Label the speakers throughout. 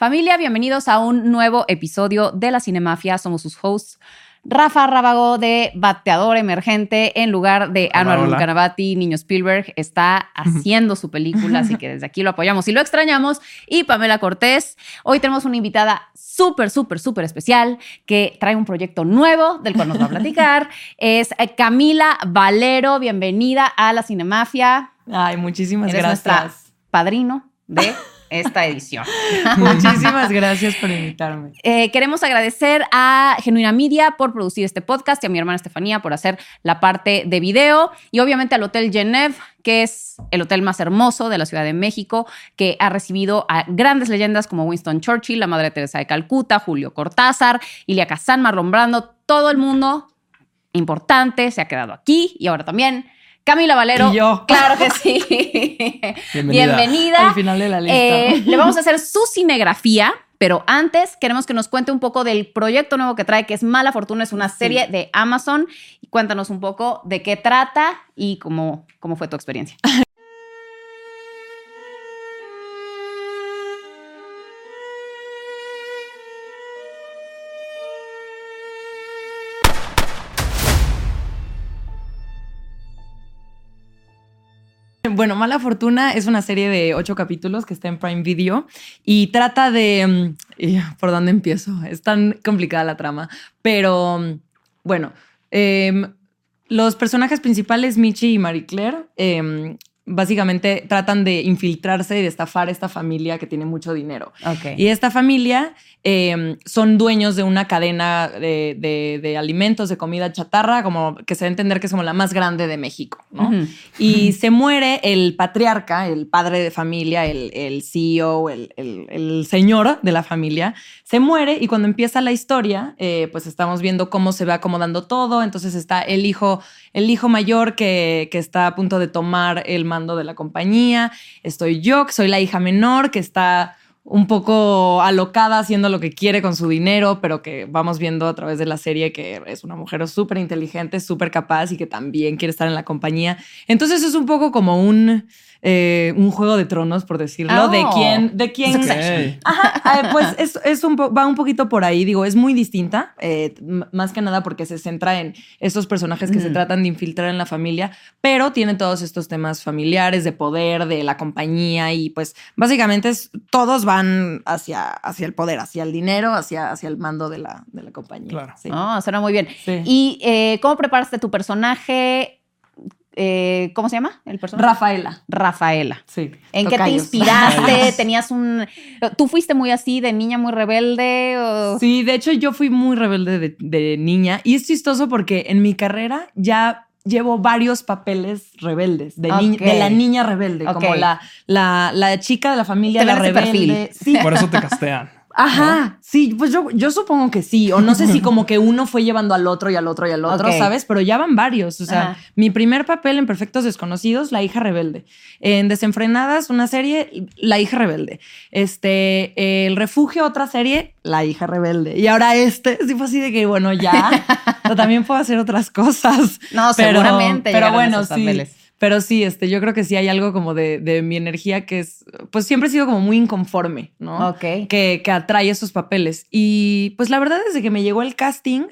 Speaker 1: Familia, bienvenidos a un nuevo episodio de La Cinemafia. Somos sus hosts. Rafa Rábago de Bateador Emergente en lugar de Anwar Kanabati, Niño Spielberg, está haciendo su película, así que desde aquí lo apoyamos y lo extrañamos. Y Pamela Cortés, hoy tenemos una invitada súper, súper, súper especial que trae un proyecto nuevo del cual nos va a platicar. es Camila Valero, bienvenida a la Cinemafia.
Speaker 2: Ay, muchísimas gracias.
Speaker 1: Padrino de esta edición.
Speaker 2: Muchísimas gracias por invitarme.
Speaker 1: Eh, queremos agradecer a Genuina Media por producir este podcast y a mi hermana Estefanía por hacer la parte de video y obviamente al Hotel Genève, que es el hotel más hermoso de la Ciudad de México, que ha recibido a grandes leyendas como Winston Churchill, la Madre Teresa de Calcuta, Julio Cortázar, Ilia Kazan, Marlon Brando, todo el mundo importante se ha quedado aquí y ahora también Camila Valero.
Speaker 2: Y yo.
Speaker 1: Claro que sí. Bienvenida.
Speaker 2: Al final de la lista.
Speaker 1: Eh, le vamos a hacer su cinegrafía. Pero antes queremos que nos cuente un poco del proyecto nuevo que trae, que es Mala Fortuna, es una serie de Amazon. Cuéntanos un poco de qué trata y cómo, cómo fue tu experiencia.
Speaker 2: Bueno, Mala Fortuna es una serie de ocho capítulos que está en Prime Video y trata de... Mm, ¿Por dónde empiezo? Es tan complicada la trama, pero mm, bueno, em, los personajes principales, Michi y Marie Claire, em, básicamente tratan de infiltrarse y de estafar a esta familia que tiene mucho dinero. Y esta familia em, son dueños de una cadena de, alimentos, de comida chatarra, como que se debe entender que es como la más grande de México, Y se muere el patriarca, el padre de familia, el, CEO, el, señor de la familia, se muere y cuando empieza la historia, eh, pues estamos viendo cómo se va acomodando todo, entonces está el hijo, el hijo mayor que, que está a punto de tomar el mando de la compañía, estoy yo, que soy la hija menor, que está un poco alocada haciendo lo que quiere con su dinero, pero que vamos viendo a través de la serie que es una mujer súper inteligente, súper capaz y que también quiere estar en la compañía. Entonces es un poco como un eh, un juego de tronos, por decirlo, de oh. quién, de quién. Ajá, eh, pues es, es un va un poquito por ahí, digo, es muy distinta, eh, más que nada porque se centra en estos personajes que se mm. tratan de infiltrar en la familia, pero tiene todos estos temas familiares, de poder, de la compañía y pues básicamente todos van hacia, hacia el poder, hacia el dinero, hacia, hacia el mando de la, de la compañía.
Speaker 1: Claro. Sí. Oh, suena muy bien. ¿Y cómo preparaste tu personaje? Eh, ¿cómo se llama el personaje?
Speaker 2: Rafaela.
Speaker 1: Rafaela.
Speaker 2: Sí.
Speaker 1: ¿En qué te inspiraste? ¿Tenías un... ¿Tú fuiste muy así, de niña muy rebelde?
Speaker 2: Sí, de hecho yo fui muy rebelde de, niña y es chistoso porque en mi carrera ya llevo varios papeles rebeldes, de, de la niña rebelde, como la, la, chica de la familia, la rebelde.
Speaker 3: Sí. Por eso te castean.
Speaker 2: Ajá, sí, pues yo, yo supongo que sí, o no sé si como que uno fue llevando al otro y al otro y al otro, ¿sabes? Pero ya van varios, o sea, mi primer papel en Perfectos Desconocidos, La hija rebelde. En Desenfrenadas, una serie, La hija rebelde. Este, El refugio, otra serie, La hija rebelde. Y ahora este, sí fue así de que, bueno, ya, también puedo hacer otras cosas.
Speaker 1: No, seguramente.
Speaker 2: Pero bueno, sí. Pero sí, este, yo creo que sí hay algo como de, mi energía que es, pues siempre he sido como muy inconforme, ¿no?
Speaker 1: Ok.
Speaker 2: Que, que atrae esos papeles. Y pues la verdad, desde que me llegó el casting,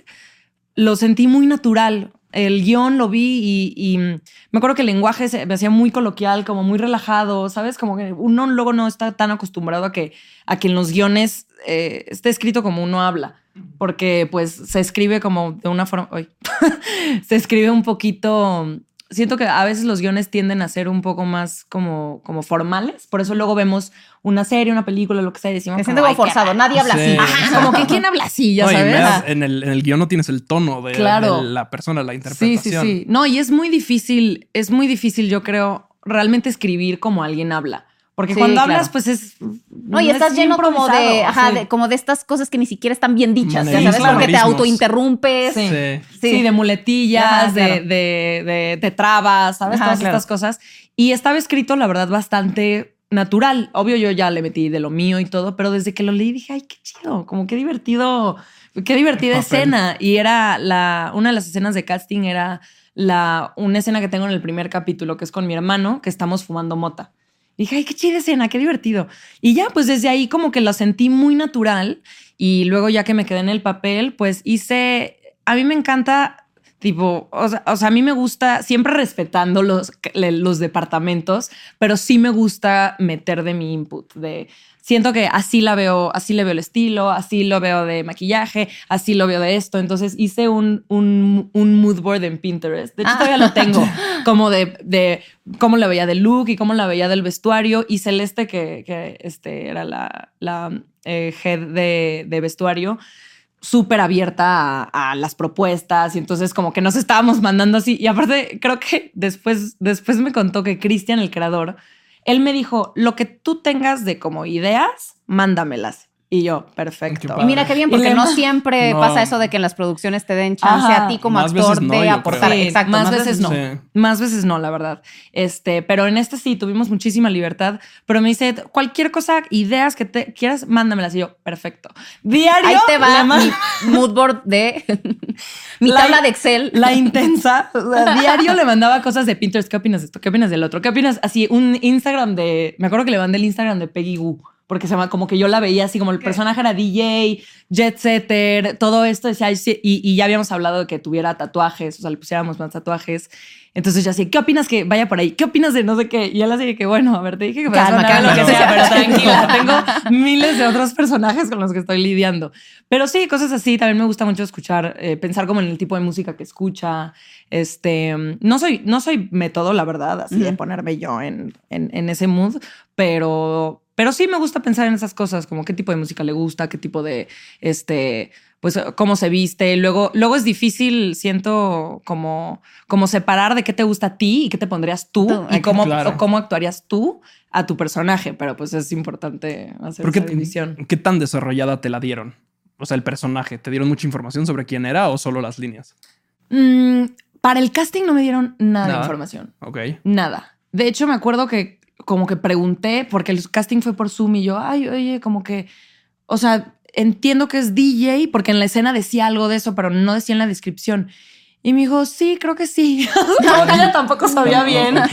Speaker 2: lo sentí muy natural. El guion lo vi y, me acuerdo que el lenguaje se, me hacía muy coloquial, como muy relajado, ¿sabes? Como que uno luego no está tan acostumbrado a que, a que en los guiones eh, esté escrito como uno habla, porque pues se escribe como de una forma, se escribe un poquito siento que a veces los guiones tienden a ser un poco más como, como formales. Por eso luego vemos una serie, una película, lo que sea, y decimos.
Speaker 1: Me siento como forzado, nadie habla así.
Speaker 2: como que quién habla así, ya sabes.
Speaker 3: en, el, en el guion no tienes el tono de, la persona, la interpretación.
Speaker 2: Sí, sí, sí. No, y es muy difícil, es muy difícil, yo creo, realmente escribir como alguien habla. Porque cuando hablas, pues es.
Speaker 1: No, y estás lleno como de, ajá, de, como de estas cosas que ni siquiera están bien dichas, ¿sabes? Porque te autointerrumpes.
Speaker 2: Sí. Sí. de muletillas, de, de, de, trabas, ¿sabes? Todas estas cosas. Y estaba escrito, la verdad, bastante natural. Obvio, yo ya le metí de lo mío y todo, pero desde que lo leí dije, ay, qué chido, como qué divertido, qué divertida escena. Y era la, una de las escenas de casting era la, una escena que tengo en el primer capítulo, que es con mi hermano, que estamos fumando mota. Dije, ay, qué chida escena, qué divertido. Y ya, pues desde ahí como que lo sentí muy natural. Y luego ya que me quedé en el papel, pues hice, a mí me encanta Tipo, o sea, a mí me gusta, siempre respetando los, los departamentos, pero sí me gusta meter de mi input, de siento que así la veo, así le veo el estilo, así lo veo de maquillaje, así lo veo de esto. Entonces hice un, un, un mood board en Pinterest. De hecho, todavía lo tengo, como de, de cómo la veía del look y cómo la veía del vestuario. Y Celeste, que, que este, era la, la eh, head de, de vestuario, súper abierta a, a, las propuestas y entonces como que nos estábamos mandando así. Y aparte, creo que después, después me contó que Cristian, el creador, él me dijo, lo que tú tengas de como ideas, mándamelas. Y yo, perfecto.
Speaker 1: Y mira qué bien, porque no siempre pasa eso de que en las producciones te den chance a ti como actor de aportar.
Speaker 2: Exacto. Más, veces, no. Más veces no, la verdad. Este, pero en este sí tuvimos muchísima libertad. Pero me dice, cualquier cosa, ideas que te quieras, mándamelas. Y yo, perfecto. Diario.
Speaker 1: Ahí te va mi mood board de mi tabla de Excel.
Speaker 2: La intensa. diario le mandaba cosas de Pinterest. ¿Qué opinas de esto? ¿Qué opinas del otro? ¿Qué opinas? Así, un Instagram de. Me acuerdo que le mandé el Instagram de Peggy Wu porque se llama como que yo la veía así como el personaje era DJ, jet setter, todo esto decía, y, y, ya habíamos hablado de que tuviera tatuajes, o sea, le pusiéramos más tatuajes. Entonces yo así, ¿qué opinas que vaya por ahí? ¿Qué opinas de no sé qué? Y él así que, bueno, a ver, te dije que calma, calma, lo que sea, pero tranquila, tengo miles de otros personajes con los que estoy lidiando. Pero sí, cosas así, también me gusta mucho escuchar, eh, pensar como en el tipo de música que escucha. Este, no soy, no soy método, la verdad, así de ponerme yo en, en, en ese mood, pero pero sí me gusta pensar en esas cosas, como qué tipo de música le gusta, qué tipo de, este, pues cómo se viste. Luego, luego es difícil, siento, como, como separar de qué te gusta a ti y qué te pondrías tú, y cómo, cómo actuarías tú a tu personaje. Pero pues es importante hacer esa división.
Speaker 3: ¿Qué tan desarrollada te la dieron? O sea, el personaje, ¿te dieron mucha información sobre quién era o solo las líneas?
Speaker 2: Mm, para el casting no me dieron nada, nada, de información.
Speaker 3: Ok.
Speaker 2: Nada. De hecho, me acuerdo que como que pregunté, porque el casting fue por Zoom y yo, ay, oye, como que, o sea, entiendo que es DJ, porque en la escena decía algo de eso, pero no decía en la descripción. Y me dijo, sí, creo que sí. como que ella tampoco sabía bien.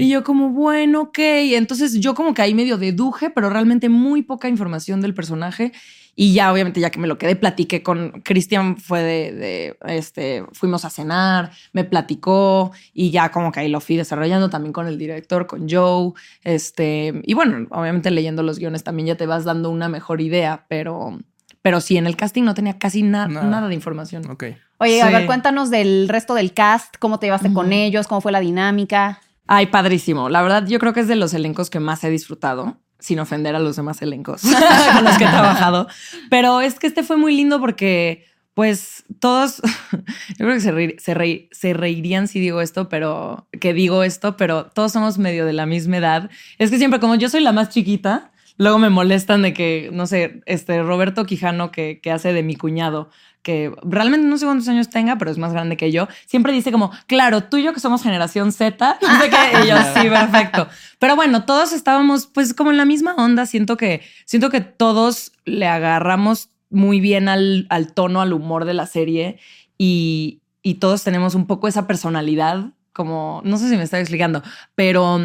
Speaker 2: Y yo como, bueno, ok. Entonces yo como que ahí medio deduje, pero realmente muy poca información del personaje. Y ya, obviamente, ya que me lo quedé, platiqué con Cristian, fue de, este, fuimos a cenar, me platicó y ya como que ahí lo fui desarrollando también con el director, con Joe. Este, y bueno, obviamente leyendo los guiones también ya te vas dando una mejor idea, pero, pero sí, en el casting no tenía casi nada de información.
Speaker 3: Ok.
Speaker 1: Oye, a ver, cuéntanos del resto del cast, cómo te llevaste con ellos, cómo fue la dinámica.
Speaker 2: Ay, padrísimo. La verdad, yo creo que es de los elencos que más he disfrutado sin ofender a los demás elencos con los que he trabajado. Pero es que este fue muy lindo porque, pues, todos, yo creo que se, se, se, reirían si digo esto, pero que digo esto, pero todos somos medio de la misma edad. Es que siempre, como yo soy la más chiquita, luego me molestan de que, no sé, este Roberto Quijano, que, que hace de mi cuñado, que realmente no sé cuántos años tenga, pero es más grande que yo, siempre dice como, claro, tú y yo que somos generación Z, y yo sí, perfecto. Pero bueno, todos estábamos pues como en la misma onda, siento que, siento que todos le agarramos muy bien al, al tono, al humor de la serie y, y todos tenemos un poco esa personalidad, como, no sé si me está explicando, pero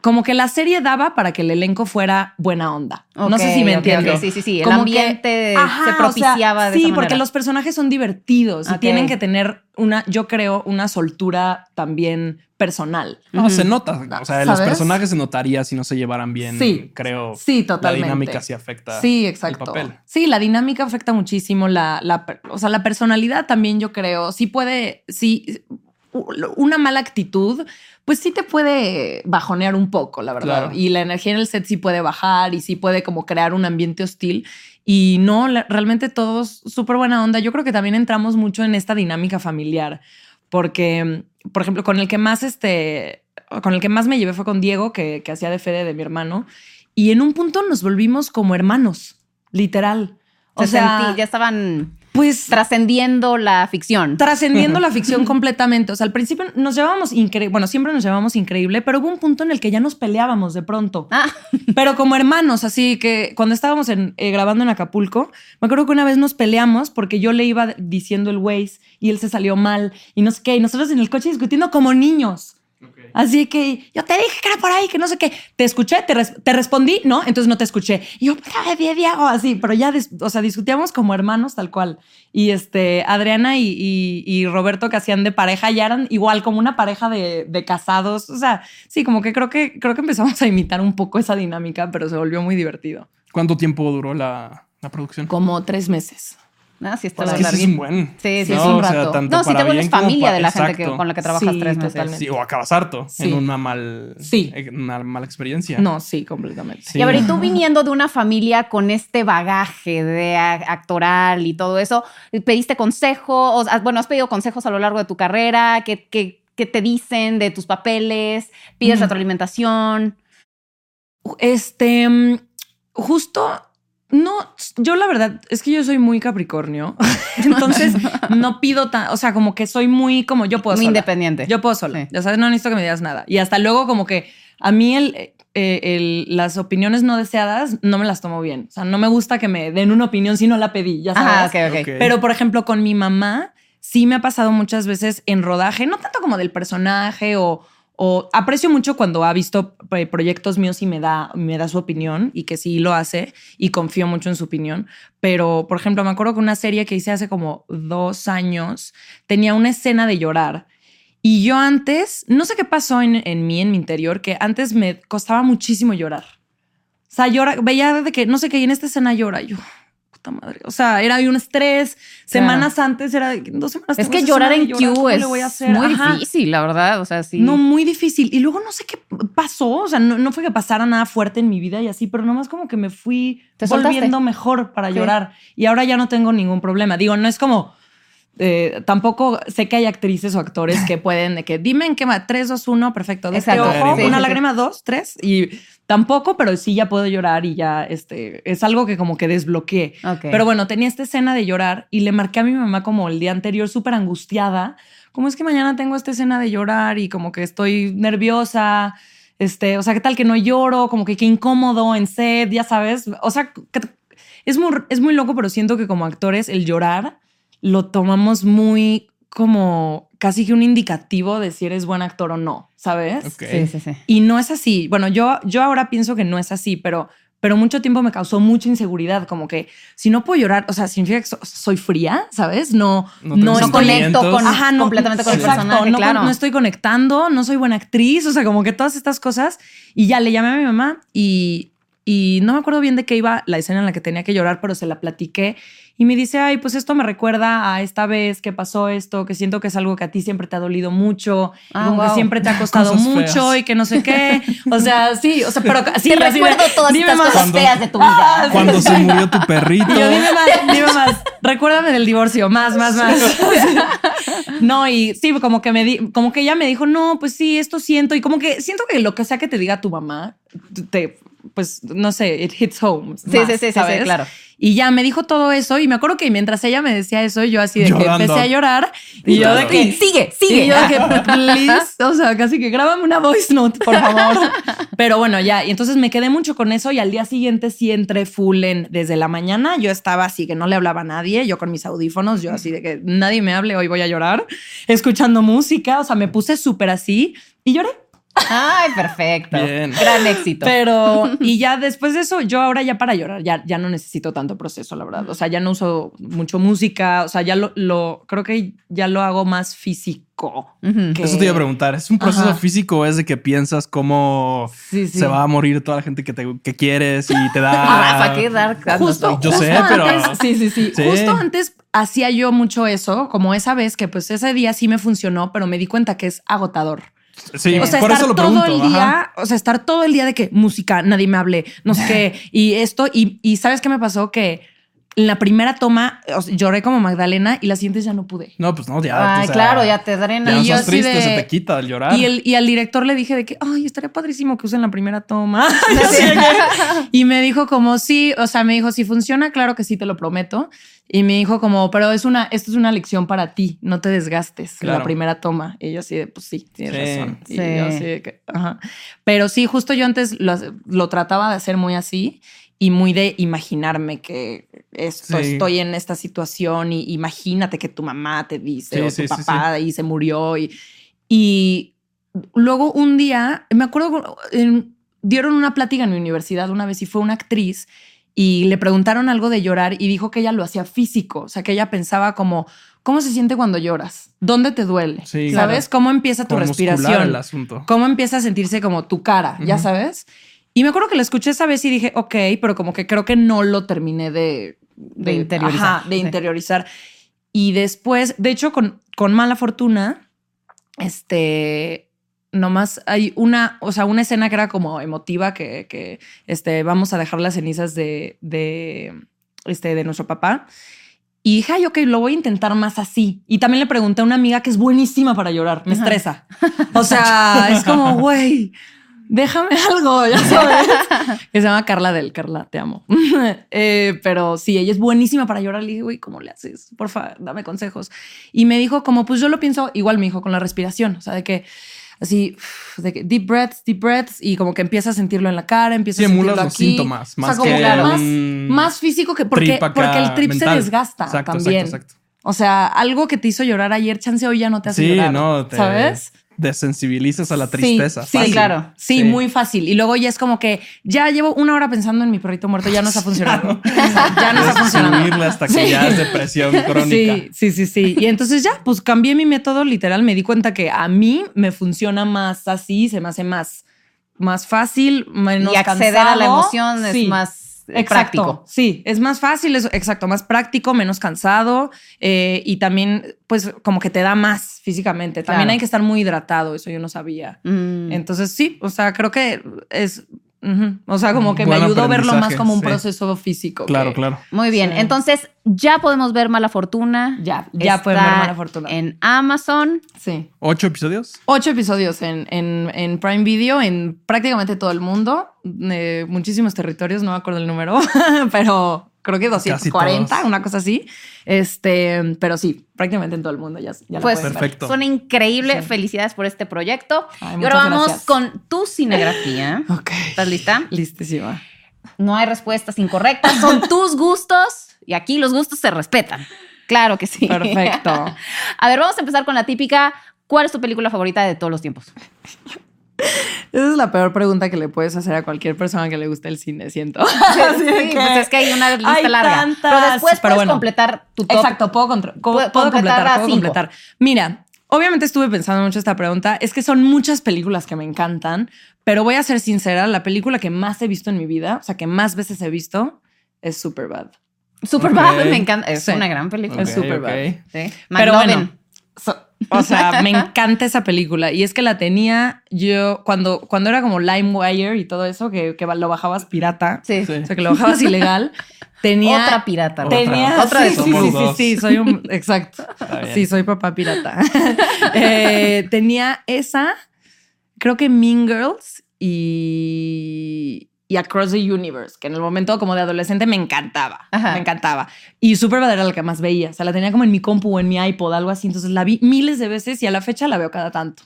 Speaker 2: como que la serie daba para que el elenco fuera buena onda. no sé si me entiendes.
Speaker 1: Sí, sí, sí. El ambiente se propiciaba
Speaker 2: de Sí, porque los personajes son divertidos y tienen que tener una, yo creo, una soltura también personal.
Speaker 3: No, se nota. O sea, los personajes se notaría si no se llevaran bien. Sí, creo.
Speaker 2: Sí, totalmente.
Speaker 3: La dinámica sí afecta.
Speaker 2: Sí, exacto. El papel. Sí, la dinámica afecta muchísimo. La, la, o sea, la personalidad también, yo creo. Sí puede, sí, una mala actitud pues sí te puede bajonear un poco, la verdad. Y la energía en el set sí puede bajar y sí puede como crear un ambiente hostil. Y no, realmente todos súper buena onda. Yo creo que también entramos mucho en esta dinámica familiar, porque, por ejemplo, con el que más este, con el que más me llevé fue con Diego, que, que hacía de Fede de mi hermano. Y en un punto nos volvimos como hermanos, literal.
Speaker 1: O sea, ya estaban pues trascendiendo la ficción.
Speaker 2: Trascendiendo la ficción completamente. O sea, al principio nos llevábamos increíble, bueno, siempre nos llevábamos increíble, pero hubo un punto en el que ya nos peleábamos de pronto. Ah. Pero como hermanos, así que cuando estábamos en, eh, grabando en Acapulco, me acuerdo que una vez nos peleamos porque yo le iba diciendo el Waze y él se salió mal y no sé qué, y nosotros en el coche discutiendo como niños. Así que yo te dije que era por ahí, que no sé qué. Te escuché, te, te respondí, ¿no? Entonces no te escuché. Y yo, Diego, así, pero ya, o sea, discutíamos como hermanos tal cual. Y este, Adriana y, y, Roberto que hacían de pareja ya eran igual como una pareja de, de, casados. O sea, sí, como que creo que creo que empezamos a imitar un poco esa dinámica, pero se volvió muy divertido.
Speaker 3: ¿Cuánto tiempo duró la, la producción?
Speaker 2: Como tres meses.
Speaker 1: Ah, sí, está
Speaker 3: pues es, que es un buen.
Speaker 1: Sí, sí, es un rato. no, si te vuelves familia de la gente con la que trabajas tres meses.
Speaker 3: Sí, o acabas harto en una, mal, sí. una mala experiencia.
Speaker 2: No, sí, completamente.
Speaker 1: Y a ver, y tú viniendo de una familia con este bagaje de actoral y todo eso, ¿pediste consejos? Bueno, ¿has pedido consejos a lo largo de tu carrera? ¿Qué, qué, qué te dicen de tus papeles? ¿Pides retroalimentación?
Speaker 2: Este, mm, justo no, yo la verdad es que yo soy muy Capricornio, entonces no pido tan, o sea, como que soy muy como yo puedo
Speaker 1: muy independiente.
Speaker 2: Yo puedo sola, ya sabes, no necesito que me digas nada. Y hasta luego como que a mí el, eh, el, las opiniones no deseadas no me las tomo bien. O sea, no me gusta que me den una opinión si no la pedí, ya sabes. Pero por ejemplo, con mi mamá sí me ha pasado muchas veces en rodaje, no tanto como del personaje o o aprecio mucho cuando ha visto eh, proyectos míos y me da, me da su opinión y que sí lo hace y confío mucho en su opinión. Pero, por ejemplo, me acuerdo que una serie que hice hace como dos años tenía una escena de llorar. Y yo antes, no sé qué pasó en, en mí, en mi interior, que antes me costaba muchísimo llorar. O sea, llora, veía de que, no sé qué, y en esta escena llora. yo, madre. O sea, era un estrés. Semanas antes era dos semanas.
Speaker 1: Es que llorar en Q es muy difícil, la verdad. O sea, sí.
Speaker 2: No, muy difícil. Y luego no sé qué pasó. O sea, no, fue que pasara nada fuerte en mi vida y así, pero nomás como que me fui volviendo mejor para llorar. Y ahora ya no tengo ningún problema. Digo, no es como. Eh, tampoco sé que hay actrices o actores que pueden de que dime en qué va, 3, 2, 1, perfecto. Exacto. una lágrima, dos, tres y Tampoco, pero sí ya puedo llorar y ya este, es algo que como que desbloqueé. Pero bueno, tenía esta escena de llorar y le marqué a mi mamá como el día anterior súper angustiada. Como es que mañana tengo esta escena de llorar y como que estoy nerviosa. Este, o sea, ¿qué tal que no lloro? Como que qué incómodo en sed, ya sabes. O sea, es muy, es muy loco, pero siento que como actores el llorar lo tomamos muy como casi que un indicativo de si eres buen actor o no, ¿sabes?
Speaker 1: Sí, sí, sí.
Speaker 2: Y no es así. Bueno, yo, yo ahora pienso que no es así, pero, pero mucho tiempo me causó mucha inseguridad, como que si no puedo llorar, o sea, significa que soy fría, ¿sabes? No,
Speaker 1: no, conecto con, ajá, no, completamente con el personaje,
Speaker 2: no,
Speaker 1: claro.
Speaker 2: no estoy conectando, no soy buena actriz, o sea, como que todas estas cosas. Y ya le llamé a mi mamá y, y no me acuerdo bien de qué iba la escena en la que tenía que llorar, pero se la platiqué y me dice, ay, pues esto me recuerda a esta vez que pasó esto, que siento que es algo que a ti siempre te ha dolido mucho, ah, que siempre te ha costado mucho y que no sé qué. O sea, sí, o sea, pero
Speaker 1: sí, recuerdo todas estas cosas feas de tu vida. Ah,
Speaker 3: cuando se murió tu perrito.
Speaker 2: Y yo, dime más, dime más. Recuérdame del divorcio, más, más, más. no, y sí, como que me di, como que ella me dijo, no, pues sí, esto siento. Y como que siento que lo que sea que te diga tu mamá, te, pues, no sé, it hits home.
Speaker 1: Sí, sí, sí, sí, claro.
Speaker 2: Y ya me dijo todo eso y me acuerdo que mientras ella me decía eso, yo así de que empecé a llorar y yo de que
Speaker 1: sigue, sigue.
Speaker 2: Y yo de que please, o sea, casi que grábame una voice note, por favor. Pero bueno, ya, y entonces me quedé mucho con eso y al día siguiente sí entré full en desde la mañana, yo estaba así que no le hablaba a nadie, yo con mis audífonos, yo así de que nadie me hable, hoy voy a llorar, escuchando música, o sea, me puse súper así y lloré.
Speaker 1: Ay, perfecto. Gran éxito.
Speaker 2: Pero, y ya después de eso, yo ahora ya para llorar, ya, ya no necesito tanto proceso, la verdad. O sea, ya no uso mucho música, o sea, ya lo, lo creo que ya lo hago más físico.
Speaker 3: Eso te iba a preguntar, ¿es un proceso físico o es de que piensas cómo se va a morir toda la gente que, te, que quieres y te da...
Speaker 1: Rafa, qué dar
Speaker 3: Justo, Yo sé, pero...
Speaker 2: sí, sí, sí, sí. Justo antes hacía yo mucho eso, como esa vez que pues ese día sí me funcionó, pero me di cuenta que es agotador.
Speaker 3: Sí, o sea, por eso lo todo
Speaker 2: el día, o sea, estar todo el día de que música, nadie me hable, no sé qué, y esto, y, y ¿sabes qué me pasó? Que en la primera toma lloré como Magdalena y la siguiente ya no pude.
Speaker 3: No, pues no, ya.
Speaker 1: Ay, claro, ya te drena.
Speaker 3: Ya y yo triste, se te quita el llorar.
Speaker 2: Y, el, y al director le dije de que, ay, estaría padrísimo que usen la primera toma. y me dijo como, sí, o sea, me dijo, si funciona, claro que sí, te lo prometo. Y me dijo como, pero es una, esto es una lección para ti, no te desgastes la primera toma. Y yo así de, pues sí, tienes razón. Sí. Y yo así de que, ajá. Pero sí, justo yo antes lo, lo, trataba de hacer muy así y muy de imaginarme que esto, estoy en esta situación y imagínate que tu mamá te dice o tu papá y se murió y, y luego un día, me acuerdo, dieron una plática en mi universidad una vez y fue una actriz y le preguntaron algo de llorar y dijo que ella lo hacía físico, o sea, que ella pensaba como, ¿cómo se siente cuando lloras? ¿Dónde te duele? ¿Sabes? ¿Cómo empieza tu respiración?
Speaker 3: El asunto.
Speaker 2: ¿Cómo empieza a sentirse como tu cara? ¿Ya sabes? Y me acuerdo que la escuché esa vez y dije, ok, pero como que creo que no lo terminé de,
Speaker 1: de, interiorizar.
Speaker 2: de interiorizar. Y después, de hecho, con, con mala fortuna, este, nomás hay una, o sea, una escena que era como emotiva, que, que este, vamos a dejar las cenizas de, de, este, de nuestro papá. Y dije, ay, ok, lo voy a intentar más así. Y también le pregunté a una amiga que es buenísima para llorar, me estresa. O sea, es como, güey, déjame algo, ya sabes. que se llama Carla del Carla, te amo. Eh, pero sí, ella es buenísima para llorar. Le dije, güey, ¿cómo le haces? Por favor, dame consejos. Y me dijo, como, pues yo lo pienso, igual me dijo, con la respiración. O sea, de que así, de que deep breaths, deep breaths, y como que empieza a sentirlo en la cara, empieza a sentirlo aquí.
Speaker 3: síntomas, más,
Speaker 2: o sea, como más, más, físico que porque, porque el trip se desgasta también. Exacto, exacto. O sea, algo que te hizo llorar ayer, chance hoy ya no te hace llorar. Sí, no, ¿sabes?
Speaker 3: Desensibilizas a la tristeza.
Speaker 2: Sí, claro. Sí, muy fácil. Y luego ya es como que ya llevo una hora pensando en mi perrito muerto, ya no está funcionando. ya no está funcionando.
Speaker 3: hasta que ya es depresión crónica.
Speaker 2: Sí, sí, sí, sí. Y entonces ya, pues cambié mi método, literal, me di cuenta que a mí me funciona más así, se me hace más, más fácil, menos
Speaker 1: Y acceder a la emoción es más
Speaker 2: exacto,
Speaker 1: práctico.
Speaker 2: Sí, es más fácil, es exacto, más práctico, menos cansado eh, y también, pues, como que te da más físicamente. También hay que estar muy hidratado, eso yo no sabía. Mm. Entonces, sí, o sea, creo que es O sea, como que me ayudó a verlo más como un proceso físico.
Speaker 3: Claro, claro.
Speaker 1: Muy bien. Entonces, ya podemos ver Mala Fortuna.
Speaker 2: Ya, ya pueden ver Mala Fortuna.
Speaker 1: En Amazon.
Speaker 2: Sí.
Speaker 3: ¿Ocho episodios?
Speaker 2: Ocho episodios en, en, Prime Video, en prácticamente todo el mundo. Eh, muchísimos territorios, no me acuerdo el número, pero creo que 240, una cosa así. Este, pero sí, prácticamente en todo el mundo ya, ya
Speaker 1: pues, perfecto. Son increíbles. Felicidades por este proyecto. y ahora vamos con tu cinegrafía.
Speaker 2: ok.
Speaker 1: ¿Estás lista?
Speaker 2: Listísima.
Speaker 1: No hay respuestas incorrectas, son tus gustos y aquí los gustos se respetan. Claro que sí.
Speaker 2: Perfecto.
Speaker 1: A ver, vamos a empezar con la típica. ¿Cuál es tu película favorita de todos los tiempos?
Speaker 2: Esa es la peor pregunta que le puedes hacer a cualquier persona que le guste el cine, siento.
Speaker 1: Sí, pues es que hay una lista larga. Pero después puedes completar tu top.
Speaker 2: Exacto, puedo, completar, puedo completar. Mira, obviamente estuve pensando mucho esta pregunta. Es que son muchas películas que me encantan, pero voy a ser sincera, la película que más he visto en mi vida, o sea, que más veces he visto, es Superbad.
Speaker 1: Superbad me encanta. Es una gran película.
Speaker 2: es Superbad. Sí. Pero bueno, o sea, me encanta esa película. Y es que la tenía yo cuando, cuando era como LimeWire y todo eso, que, que lo bajabas pirata.
Speaker 1: Sí.
Speaker 2: O sea, que lo bajabas ilegal. Tenía.
Speaker 1: Otra pirata.
Speaker 2: Tenía. Otra, de sí, sí, sí, sí, sí, soy un. Exacto. Sí, soy papá pirata. Eh, tenía esa, creo que Mean Girls y y Across the Universe, que en el momento como de adolescente me encantaba, me encantaba. Y Superbad era la que más veía, o sea, la tenía como en mi compu o en mi iPod, algo así, entonces la vi miles de veces y a la fecha la veo cada tanto.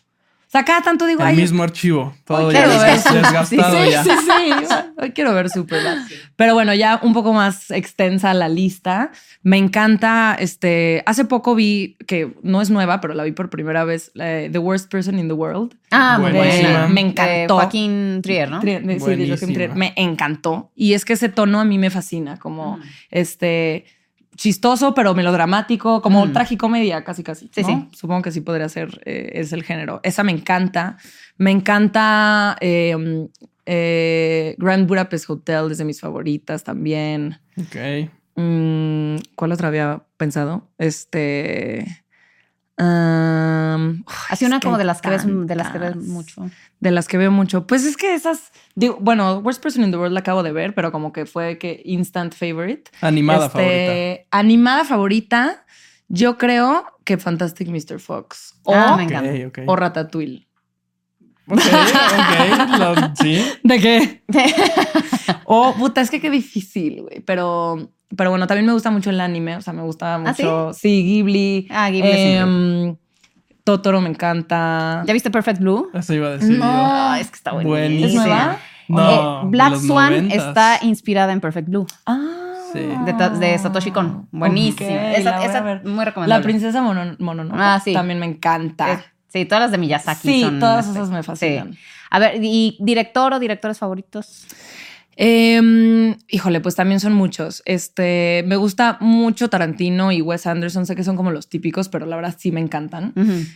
Speaker 2: O sea, cada tanto digo...
Speaker 3: El mismo archivo, todo ya desgastado
Speaker 2: sí,
Speaker 3: ya.
Speaker 2: Sí, sí, Hoy quiero ver Superbad. Pero bueno, ya un poco más extensa la lista. Me encanta, este... Hace poco vi, que no es nueva, pero la vi por primera vez, The Worst Person in the World.
Speaker 1: Ah, muy buena.
Speaker 2: Me encantó.
Speaker 1: Joaquín Trier, ¿no?
Speaker 2: sí, de Joaquín Trier. Me encantó. Y es que ese tono a mí me fascina, como, mm. este chistoso, pero melodramático, como mm. tragicomedia, casi, casi. Sí, sí. Supongo que sí podría ser, eh, es el género. Esa me encanta. Me encanta em, eh, Grand Budapest Hotel, desde mis favoritas también.
Speaker 3: Ok.
Speaker 2: Mm, ¿Cuál otra había pensado? Este. Um,
Speaker 1: Así una como de las, que ves, de las que ves mucho.
Speaker 2: De las que veo mucho. Pues es que esas. Digo, bueno, Worst Person in the World la acabo de ver, pero como que fue que instant favorite.
Speaker 3: Animada este, favorita.
Speaker 2: Animada favorita. Yo creo que Fantastic Mr. Fox. O,
Speaker 1: ah, me
Speaker 2: o Ratatouille.
Speaker 3: Ok, ok. ¿Sí?
Speaker 2: ¿De qué? o, puta, es que qué difícil, güey. Pero pero bueno, también me gusta mucho el anime, o sea, me gusta ¿Ah, mucho. sí? Ghibli.
Speaker 1: Ah, Ghibli. Eh,
Speaker 2: Totoro me encanta.
Speaker 1: ¿Ya viste Perfect Blue?
Speaker 3: Eso iba a decir.
Speaker 1: No, es que está buenísima.
Speaker 2: ¿Es nueva?
Speaker 3: No,
Speaker 1: eh, Black Swan está inspirada en Perfect Blue.
Speaker 2: Ah.
Speaker 1: Sí. De, Satoshi Kon. Buenísima. esa, esa muy recomendable.
Speaker 2: La princesa Mononoke. Ah, sí. También me encanta.
Speaker 1: Sí, todas las de Miyazaki.
Speaker 2: Sí,
Speaker 1: son
Speaker 2: todas
Speaker 1: este,
Speaker 2: esas me fascinan.
Speaker 1: sí. A ver, ¿y director o directores favoritos?
Speaker 2: Em, híjole, pues también son muchos. Este, me gusta mucho Tarantino y Wes Anderson. Sé que son como los típicos, pero la verdad sí me encantan.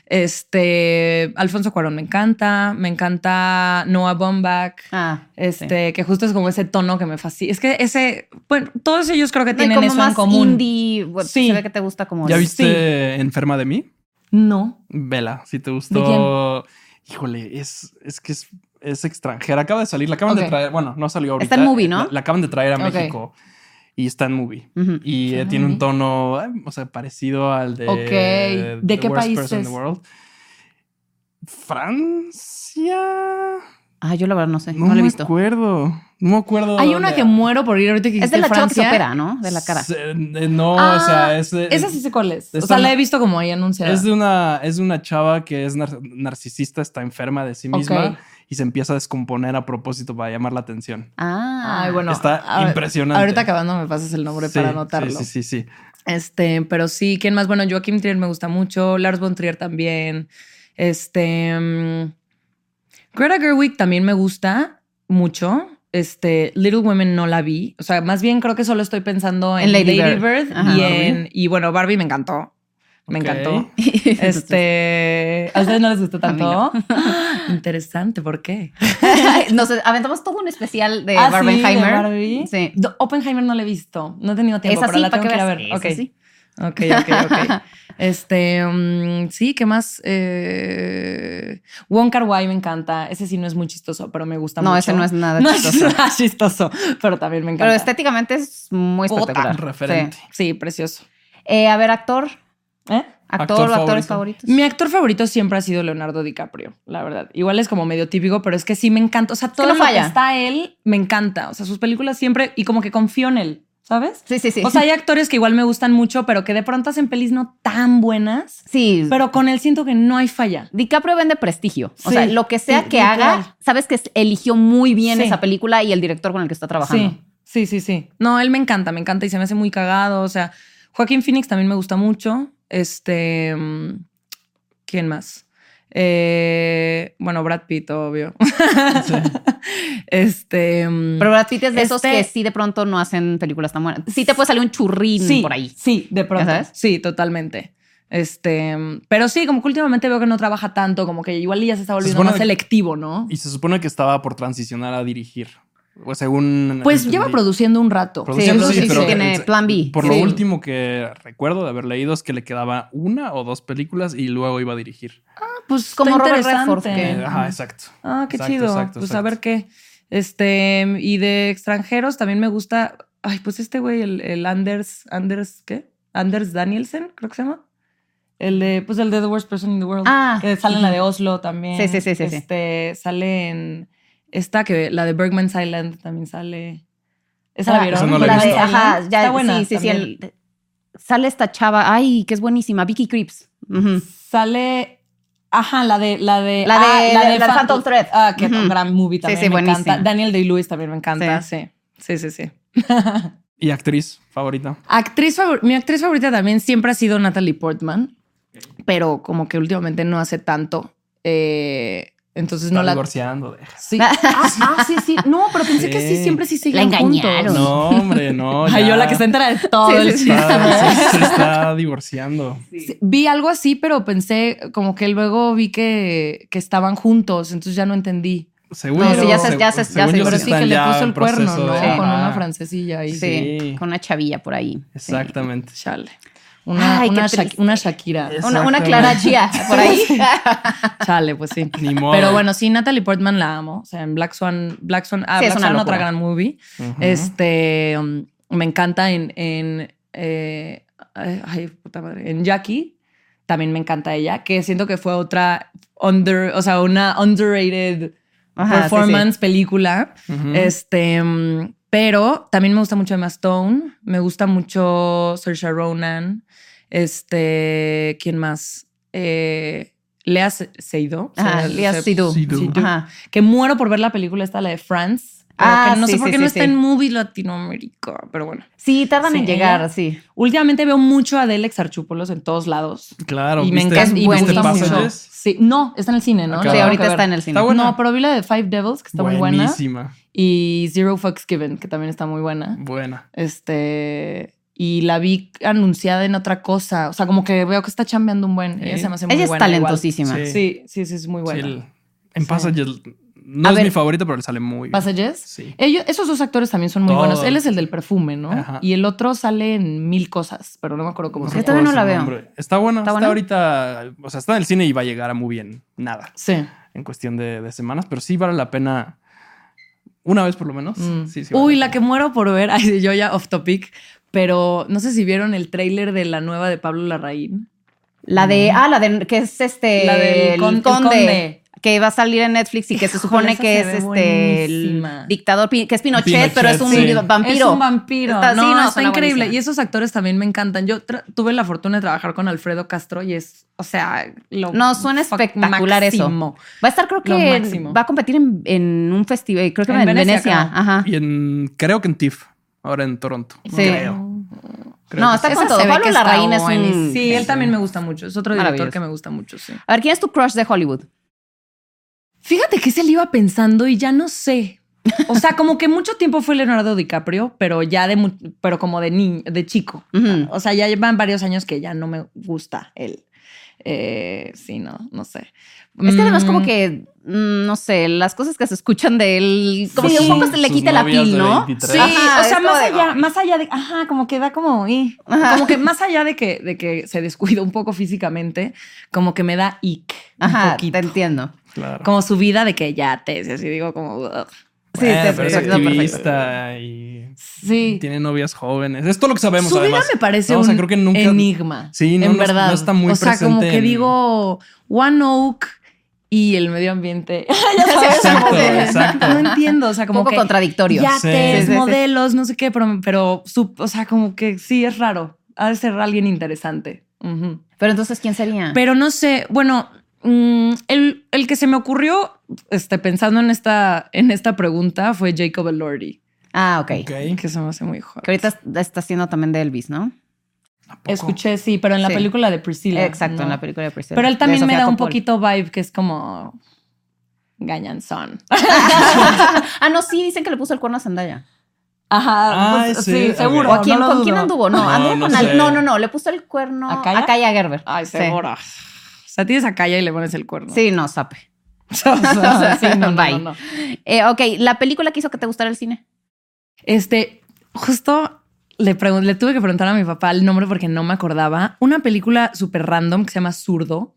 Speaker 2: Este, Alfonso Cuarón me encanta. Me encanta Noah Baumbach.
Speaker 1: Ah,
Speaker 2: Este, que justo es como ese tono que me fascina. Es que ese, bueno, todos ellos creo que tienen
Speaker 1: como
Speaker 2: eso
Speaker 1: más
Speaker 2: en común.
Speaker 1: indie.
Speaker 2: Sí.
Speaker 1: Se ve que te gusta como.
Speaker 3: ¿Ya viste Enferma de mí?
Speaker 2: No.
Speaker 3: Vela, si te
Speaker 2: ¿De
Speaker 3: gustó. Híjole, es, es que es, es extranjera. Acaba de salir, la acaban de traer. Bueno, no salió ahorita.
Speaker 1: Está en movie, ¿no?
Speaker 3: La, la acaban de traer a. México y está en movie. Y eh, tiene un tono, eh, o sea, parecido al de.
Speaker 2: Ok. ¿De
Speaker 3: The
Speaker 2: qué
Speaker 3: Worst
Speaker 2: país
Speaker 3: Person in
Speaker 2: es?
Speaker 3: the World. Francia.
Speaker 1: Ah, yo la verdad no sé.
Speaker 3: No,
Speaker 1: No, la he
Speaker 3: me
Speaker 1: visto.
Speaker 3: acuerdo. No me acuerdo.
Speaker 2: Hay
Speaker 3: dónde
Speaker 2: una que
Speaker 3: era.
Speaker 2: muero por ir ahorita que
Speaker 1: Es de la chava que se
Speaker 2: Francia.
Speaker 1: opera, ¿no? De la cara.
Speaker 3: Se- eh, no,
Speaker 2: Ah,
Speaker 3: o sea, es. de-
Speaker 2: Esa sí sé cuál es. O sea, la he visto como ahí anunciada.
Speaker 3: Es de una, es de una chava que es nar- narcisista, está enferma de sí misma y se empieza a descomponer a propósito para llamar la atención.
Speaker 1: Ah.
Speaker 2: Ay, bueno.
Speaker 3: Está
Speaker 2: a-
Speaker 3: impresionante.
Speaker 2: Ahorita acabando me pasas el nombre
Speaker 3: Sí,
Speaker 2: para anotarlo.
Speaker 3: Sí, sí, sí, sí.
Speaker 2: Este, pero sí, ¿quién más? Bueno, Joaquim Trier me gusta mucho, Lars von Trier también. Este, mm, Greta Gerwig también me gusta mucho. Este, Little Women no la vi. O sea, más bien creo que solo estoy pensando en,
Speaker 1: En Lady
Speaker 2: Lady,
Speaker 1: Bird.
Speaker 2: Bird,
Speaker 1: Ajá.
Speaker 2: y en y bueno, Barbie me encantó. Me encantó. Este, ¿a ustedes no les gustó tanto? Interesante, ¿por qué?
Speaker 1: Nos aventamos todo un especial de
Speaker 2: Ah, sí,
Speaker 1: Barbenheimer.
Speaker 2: de Barbie.
Speaker 1: Sí.
Speaker 2: Oppenheimer no la he visto. No he tenido tiempo,
Speaker 1: Esa
Speaker 2: pero
Speaker 1: sí,
Speaker 2: la tengo
Speaker 1: que
Speaker 2: ver.
Speaker 1: Esa sí.
Speaker 2: Ok, ok, ok. Este, mm, sí, ¿qué más? Eh, Wong Kar Wai me encanta. Ese sí no es muy chistoso, pero me gusta
Speaker 1: No,
Speaker 2: mucho.
Speaker 1: ese no es nada
Speaker 2: No
Speaker 1: chistoso.
Speaker 2: es nada chistoso, pero también me encanta.
Speaker 1: Pero estéticamente es muy espectacular.
Speaker 3: referente.
Speaker 1: Sí.
Speaker 2: Sí, precioso.
Speaker 1: Eh, a ver, actor.
Speaker 2: ¿Eh?
Speaker 1: Actor,
Speaker 3: Actor
Speaker 1: o actores
Speaker 3: favorito.
Speaker 1: favoritos.
Speaker 2: Mi actor favorito siempre ha sido Leonardo DiCaprio, la verdad. Igual es como medio típico, pero es que sí me encanta. O sea, todo
Speaker 1: no
Speaker 2: lo que
Speaker 1: falla.
Speaker 2: está él me encanta. O sea, sus películas siempre y como que confío en él, ¿sabes?
Speaker 1: Sí, sí, sí.
Speaker 2: O sea, hay actores que igual me gustan mucho, pero que de pronto hacen pelis no tan buenas.
Speaker 1: sí.
Speaker 2: Pero con él siento que no hay falla.
Speaker 1: DiCaprio vende prestigio. O
Speaker 2: Sí,
Speaker 1: sea, lo que sea
Speaker 2: sí,
Speaker 1: que haga, sabes que eligió muy bien
Speaker 2: Sí.
Speaker 1: esa película y el director con el que está trabajando.
Speaker 2: Sí, sí, sí, sí. No, él me encanta, me encanta y se me hace muy cagado. O sea, Joaquín Phoenix también me gusta mucho. Este. mm, ¿Quién más? Eh, bueno, Brad Pitt, obvio.
Speaker 3: Sí.
Speaker 2: Este. mm,
Speaker 1: Pero Brad Pitt es de esos
Speaker 2: Este-
Speaker 1: que sí de pronto no hacen películas tan buenas. Sí te puede salir un churrín
Speaker 2: sí,
Speaker 1: por ahí.
Speaker 2: Sí, de pronto.
Speaker 1: sabes?
Speaker 2: Sí, totalmente. Este, mm, pero sí, como que últimamente veo que no trabaja tanto, como que igual ya se está volviendo más selectivo, ¿no?
Speaker 3: Y se supone que estaba por transicionar a dirigir. O según.
Speaker 2: Pues lleva produciendo un rato.
Speaker 1: Sí,
Speaker 3: Produciendo, sí,
Speaker 1: sí,
Speaker 3: pero
Speaker 1: sí tiene plan B.
Speaker 3: Por
Speaker 2: Sí.
Speaker 3: lo último que recuerdo de haber leído es que le quedaba una o dos películas y luego iba a dirigir.
Speaker 2: Pues
Speaker 1: Como
Speaker 2: está
Speaker 1: Robert
Speaker 2: interesante.
Speaker 1: Redford, que-
Speaker 3: Eh, Ajá, exacto.
Speaker 2: Ah, qué
Speaker 3: Exacto,
Speaker 2: chido.
Speaker 3: exacto,
Speaker 2: pues a ver qué. Este, y de extranjeros también me gusta. Ay, pues este güey, el, el Anders, Anders, ¿qué? Anders Danielsen, creo que se llama. El de, pues el de The Worst Person in the World.
Speaker 1: Ah.
Speaker 2: Que sale en la de Oslo también.
Speaker 1: Sí, sí, sí, sí, sí.
Speaker 2: Este, sale en esta que la de Bergman's Island también sale. ¿Esa la
Speaker 1: Ah,
Speaker 2: vieron?
Speaker 3: Esa no la
Speaker 1: La de- ajá, ya,
Speaker 2: Está buena.
Speaker 1: sí, sí, sí. el- sale esta chava, ay, que es buenísima, Vicky Creeps. Ujú.
Speaker 2: Sale. Ajá, la de. La de,
Speaker 1: La de-
Speaker 2: ah,
Speaker 1: la de
Speaker 2: Fa-
Speaker 1: Phantom Thread.
Speaker 2: Ah, que
Speaker 1: Ujú.
Speaker 2: gran movie
Speaker 1: Sí,
Speaker 2: también.
Speaker 1: sí,
Speaker 2: me encanta.
Speaker 1: buenísima.
Speaker 2: Daniel Day-Lewis también me encanta. Sí, sí, sí. sí.
Speaker 3: ¿Y actriz favorita?
Speaker 2: Actriz favor- mi actriz favorita también siempre ha sido Natalie Portman, pero como que últimamente no hace tanto. Eh, entonces
Speaker 3: Está
Speaker 2: no la.
Speaker 3: divorciando. deja.
Speaker 2: Sí. Ah, ah, sí, sí. No, pero pensé que sí,
Speaker 3: Sí.
Speaker 2: siempre sí seguían
Speaker 1: La engañaron.
Speaker 2: juntos.
Speaker 3: No, hombre, no.
Speaker 2: Ay,
Speaker 3: ya.
Speaker 2: yo la que se entera de todo
Speaker 1: Sí,
Speaker 2: el
Speaker 1: sí, sí.
Speaker 3: Está- se, se está divorciando.
Speaker 2: Sí, Vi algo así, pero pensé como que luego vi que, que estaban juntos, entonces ya no entendí.
Speaker 3: Según
Speaker 1: No, sí, ya se- ya se- ya se-
Speaker 2: Pero
Speaker 3: sí
Speaker 2: sí que le puso el cuerno, ¿no?
Speaker 3: de-
Speaker 2: Con una francesilla ahí.
Speaker 1: Sí,
Speaker 3: Sí.
Speaker 1: con una chavilla por ahí. Sí.
Speaker 3: Exactamente.
Speaker 2: Chale. Una,
Speaker 1: Ay,
Speaker 2: una, Shakira.
Speaker 3: Es-
Speaker 1: Una. Clara Chia por ahí.
Speaker 2: Chale, pues sí.
Speaker 3: Ni modo.
Speaker 2: Pero bueno, sí, Natalie Portman la amo. O sea, en Black Swan, Black Swan, ah,
Speaker 1: Sí, es
Speaker 2: Black
Speaker 1: una
Speaker 2: Swan, otra gran movie. Este, um, me encanta en, en eh, ay, puta madre, en Jackie. También me encanta ella, que siento que fue otra under, o sea, una underrated
Speaker 1: Ajá, sí,
Speaker 2: performance película. Este, mm, pero también me gusta mucho Emma Stone, me gusta mucho Saoirse Ronan, este, ¿quién más? Eh, Lea Se- Seydoux.
Speaker 1: Ajá, Lea
Speaker 2: se-
Speaker 1: Seydoux.
Speaker 2: Que muero por ver la película esta, la de France. Ah, no sé por qué no está en Movie Latinoamérica, pero bueno.
Speaker 1: Sí, tardan en llegar, sí.
Speaker 2: Últimamente veo mucho a Adele Exarchúpolos en todos lados.
Speaker 3: Claro.
Speaker 2: Y me encanta. Y me gusta mucho. Sí, no, está en el cine, ¿no?
Speaker 1: Sí, ahorita está en el cine.
Speaker 2: No, pero vi la de Five Devils, que está muy buena. Buenísima. Y Zero Fucks Given, que también está muy buena.
Speaker 3: Buena.
Speaker 2: Este y la vi anunciada en otra cosa. O sea, como que veo que está chambeando un buen. Ella se me hace muy
Speaker 1: Ella es talentosísima.
Speaker 2: Sí. sí. sí, es muy buena.
Speaker 3: en Passages no es mi favorito, pero le sale muy bien.
Speaker 2: ¿Passages? Sí. Ellos, esos dos actores también son muy buenos. Él es el del perfume, ¿no? Y el otro sale en mil cosas, pero no me acuerdo cómo se
Speaker 1: llama. Yo todavía no la veo.
Speaker 3: Está bueno. Está, está ahorita, o sea, está en el cine y va a llegar a muy bien. Nada.
Speaker 2: Sí.
Speaker 3: En cuestión de, semanas, pero sí vale la pena una vez por lo menos. Mm. Sí, sí
Speaker 2: Uy, la que muero por ver. Ay, yo ya off topic, pero no sé si vieron el tráiler de la nueva de Pablo Larraín.
Speaker 1: La de, ah, la de, que es este,
Speaker 2: la del conde
Speaker 1: que va a salir en Netflix y que se supone que es este el dictador, que es Pinochet, pero es un vampiro.
Speaker 2: Es un vampiro. Está, no, no, está increíble. Y esos actores también me encantan. Yo tuve la fortuna de trabajar con Alfredo Castro y es, o sea,
Speaker 1: lo No, suena espectacular eso. Va a estar, creo que va a competir en, un festival, creo que en, Venecia. Ajá.
Speaker 3: Y en, creo que en TIFF, ahora en Toronto. Sí. Creo.
Speaker 1: no, está con todo. Pablo Larraín es un...
Speaker 2: Sí, él también me gusta mucho. Es otro director que me gusta mucho, sí.
Speaker 1: A ver, ¿quién es tu crush de Hollywood?
Speaker 2: Fíjate que se le iba pensando y ya no sé. O sea, como que mucho tiempo fue Leonardo DiCaprio, pero ya de, pero como de niño, de chico. O sea, ya llevan varios años que ya no me gusta él. Eh, sí, no, no sé.
Speaker 1: Es que además como mm. que, mm, no sé, las cosas que se escuchan de él, como que un poco se le quita la piel, ¿no?
Speaker 2: Sí, o sea, más allá, más allá de, ajá, como que da como, como que más allá de que, de que se descuida un poco físicamente, como que me da ick.
Speaker 1: Ajá, te entiendo.
Speaker 2: Como su vida de que ya te, así digo como...
Speaker 3: Sí, perfecto, y sí. tiene novias jóvenes. Es todo lo que sabemos.
Speaker 2: Su vida me parece un creo que nunca, enigma. Sí, no, en verdad.
Speaker 3: No está muy O sea,
Speaker 2: como que digo One Oak y el medio ambiente.
Speaker 3: exacto, exacto.
Speaker 2: No entiendo, o sea, como
Speaker 1: un poco
Speaker 2: que
Speaker 1: contradictorio.
Speaker 2: Yates, modelos, no sé qué, pero, pero o sea, como que sí es raro. Ha de ser alguien interesante.
Speaker 1: Pero entonces, ¿quién sería?
Speaker 2: Pero no sé, bueno, Mm, el, el, que se me ocurrió, este, pensando en esta, en esta pregunta, fue Jacob Elordi.
Speaker 1: Ah, ok.
Speaker 2: Que se me hace muy joven.
Speaker 1: Que ahorita está haciendo también de Elvis, ¿no?
Speaker 2: Escuché, sí, pero en la película de Priscilla.
Speaker 1: Exacto, en la película de Priscilla.
Speaker 2: Pero él también me da un poquito vibe que es como gañanzón.
Speaker 1: ah, no, sí, dicen que le puso el cuerno a Zendaya.
Speaker 2: Ajá, pues, sí, seguro.
Speaker 1: ¿O quién, ¿Con quién anduvo? No, anduvo con no, no, no, le puso el cuerno a Kaya, Gerber.
Speaker 2: Ay, seguro sea, tienes a Kaya y le pones el cuerno.
Speaker 1: Sí, no, sape. sí, no, no, no, eh, ok, ¿la película que hizo que te gustara el cine?
Speaker 2: Este, justo le, le tuve que preguntar a mi papá el nombre porque no me acordaba. Una película súper random que se llama Zurdo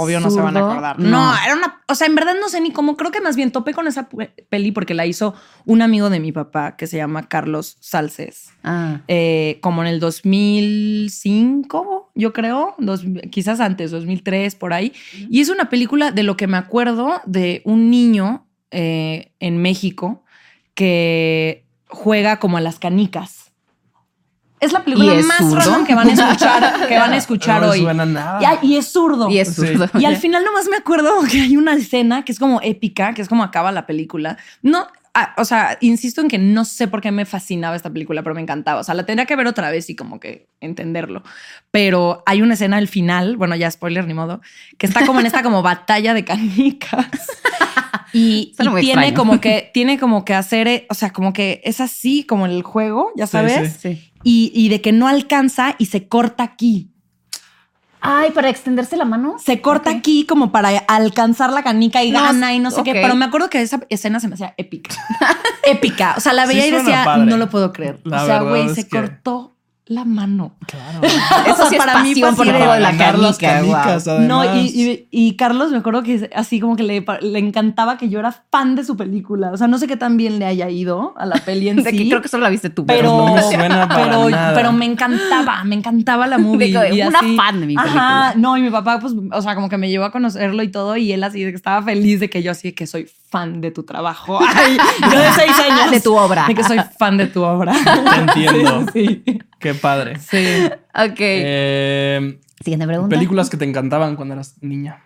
Speaker 2: Obvio no se van a acordar. No. era una. O sea, en verdad no sé ni cómo. Creo que más bien topé con esa peli porque la hizo un amigo de mi papá que se llama Carlos Salces. Ah. Eh, como en el 2005, yo creo. quizás antes, 2003, por ahí. Y es una película de lo que me acuerdo de un niño eh, en México que juega como a las canicas. Es la película más random que van a escuchar, que van a escuchar no hoy.
Speaker 3: Suena nada.
Speaker 2: Y, es zurdo.
Speaker 1: Y es zurdo.
Speaker 2: Y al final nomás me acuerdo que hay una escena que es como épica, que es como acaba la película. No, ah, o sea, insisto en que no sé por qué me fascinaba esta película, pero me encantaba. O sea, la tendría que ver otra vez y como que entenderlo. Pero hay una escena al final, bueno, ya spoiler ni modo, que está como en esta como batalla de canicas. Y, tiene como que tiene como que hacer, eh, o sea, como que es así como en el juego, ya sabes. Sí, y, de que no alcanza y se corta aquí.
Speaker 1: Ay, para extenderse la mano.
Speaker 2: Se corta aquí como para alcanzar la canica y gana y no sé qué. Pero me acuerdo que esa escena se me hacía épica. épica. O sea, la veía y decía, no lo puedo creer. o sea, güey, se cortó la mano.
Speaker 1: Claro. Eso sí para mí por de la canica.
Speaker 2: No, y, Carlos me acuerdo que así como que le, encantaba que yo era fan de su película. O sea, no sé qué tan bien le haya ido a la peli en sí.
Speaker 1: creo que solo la viste tú.
Speaker 2: Pero, no suena pero, pero, me encantaba, me encantaba la movie.
Speaker 1: y una fan de mi película.
Speaker 2: Ajá, no, y mi papá, pues, o sea, como que me llevó a conocerlo y todo, y él así de que estaba feliz de que yo así que soy fan de tu trabajo. Ay, yo de seis años.
Speaker 1: De tu obra.
Speaker 2: De que soy fan de tu obra.
Speaker 3: Te entiendo. Sí. Qué padre.
Speaker 2: Sí.
Speaker 1: Ok.
Speaker 3: Eh,
Speaker 1: Siguiente pregunta.
Speaker 3: Películas que te encantaban cuando eras niña.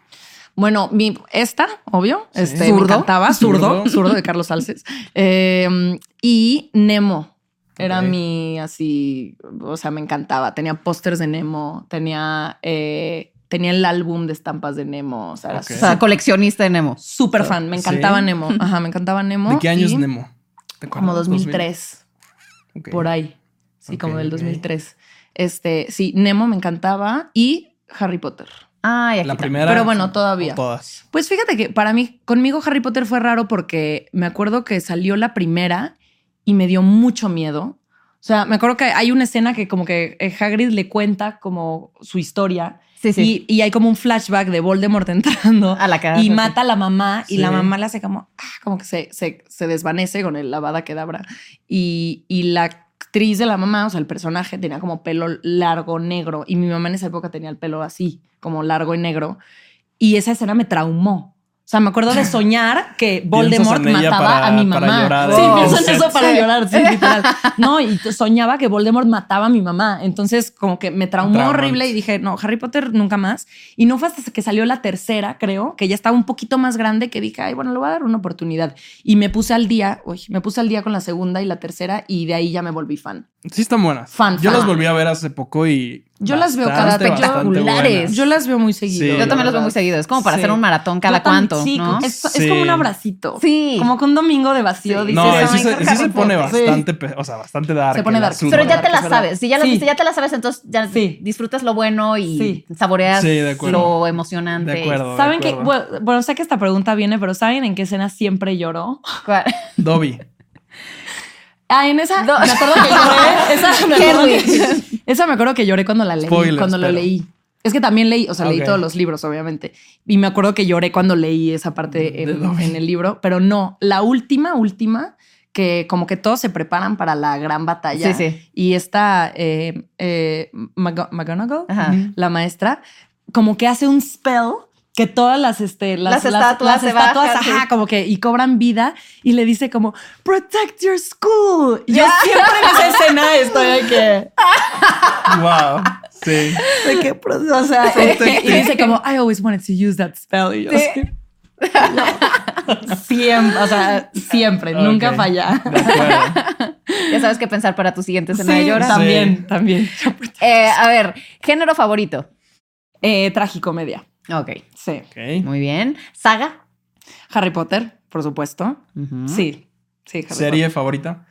Speaker 2: Bueno, mi, esta, obvio, este, me encantaba, zurdo, zurdo de Carlos Salces. Em, y Nemo. Era mi así, o sea, me encantaba. Tenía pósters de Nemo, tenía, eh, tenía el álbum de estampas de Nemo. O sea,
Speaker 1: coleccionista de Nemo.
Speaker 2: Súper fan, me encantaba Nemo. Ajá, me encantaba Nemo.
Speaker 3: ¿De qué año es Nemo?
Speaker 2: Como 2003. Por ahí. Sí, como del 2003. Este, sí, Nemo me encantaba y Harry Potter.
Speaker 1: Ah,
Speaker 3: la primera.
Speaker 2: Pero bueno, todavía.
Speaker 3: Todas.
Speaker 2: Pues fíjate que para mí, conmigo Harry Potter fue raro porque me acuerdo que salió la primera y me dio mucho miedo. O sea, me acuerdo que hay una escena que como que eh, Hagrid le cuenta como su historia. Sí, sí. Y, hay como un flashback de Voldemort entrando
Speaker 1: a la casa,
Speaker 2: y mata a la mamá y la mamá le hace como, ah, como que se, se, se, desvanece con el lavada que dabra. Y, y la actriz de la mamá, o sea, el personaje tenía como pelo largo, negro, y mi mamá en esa época tenía el pelo así, como largo y negro. Y esa escena me traumó. O sea, me acuerdo de soñar que Voldemort mataba a mi mamá. Sí, pienso en eso para llorar, sí, literal. No, y soñaba que Voldemort mataba a mi mamá. Entonces, como que me traumó horrible y dije, no, Harry Potter nunca más. Y no fue hasta que salió la tercera, creo, que ya estaba un poquito más grande, que dije, ay, bueno, le voy a dar una oportunidad. Y me puse al día, uy, me puse al día con la segunda y la tercera y de ahí ya me volví fan.
Speaker 3: Sí, están buenas.
Speaker 2: Fan,
Speaker 3: Yo las volví a ver hace poco y
Speaker 2: yo las veo cada espectaculares. Yo las veo muy seguido.
Speaker 1: yo también las veo muy seguido. Es como para hacer un maratón cada cuánto.
Speaker 2: Sí,
Speaker 1: ¿no?
Speaker 2: es, como un abracito.
Speaker 1: Sí.
Speaker 2: Como que un domingo de vacío.
Speaker 3: Dices, no, sí, se, se pone bastante, o sea, bastante dark.
Speaker 2: Se pone dark.
Speaker 1: Pero ya te las sabes. Si ya las viste, ya te las sabes, entonces ya disfrutas lo bueno y saboreas lo emocionante.
Speaker 3: De acuerdo.
Speaker 2: ¿Saben que, bueno, sé que esta pregunta viene, pero ¿saben en qué escena siempre lloró?
Speaker 1: ¿Cuál?
Speaker 3: Dobby.
Speaker 2: Ah, en esa. Me acuerdo que lloré. Esa me, acuerdo que, esa me acuerdo que lloré cuando la leí. cuando lo leí. Es que también leí, o sea, leí todos los libros, obviamente. Y me acuerdo que lloré cuando leí esa parte en, el libro. Pero no, la última, última, que como que todos se preparan para la gran batalla.
Speaker 1: Sí, sí.
Speaker 2: Y esta eh, eh, McGonagall, la maestra, como que hace un spell que todas las, este,
Speaker 1: las, estatuas, las, estatuas
Speaker 2: ajá, como que y cobran vida y le dice como protect your school. Yo siempre en esa escena estoy de que
Speaker 3: wow, sí.
Speaker 2: De que, o sea, y dice como I always wanted to use that spell. Y yo, ¿Sí? siempre, o sea, siempre, nunca falla.
Speaker 1: ya sabes qué pensar para tu siguiente escena de llora.
Speaker 2: También, también.
Speaker 1: Eh, a ver, género favorito.
Speaker 2: Eh, tragicomedia.
Speaker 1: Ok.
Speaker 2: Sí.
Speaker 1: Muy bien. ¿Saga?
Speaker 2: Harry Potter, por supuesto. Sí. Sí,
Speaker 3: ¿Serie favorita?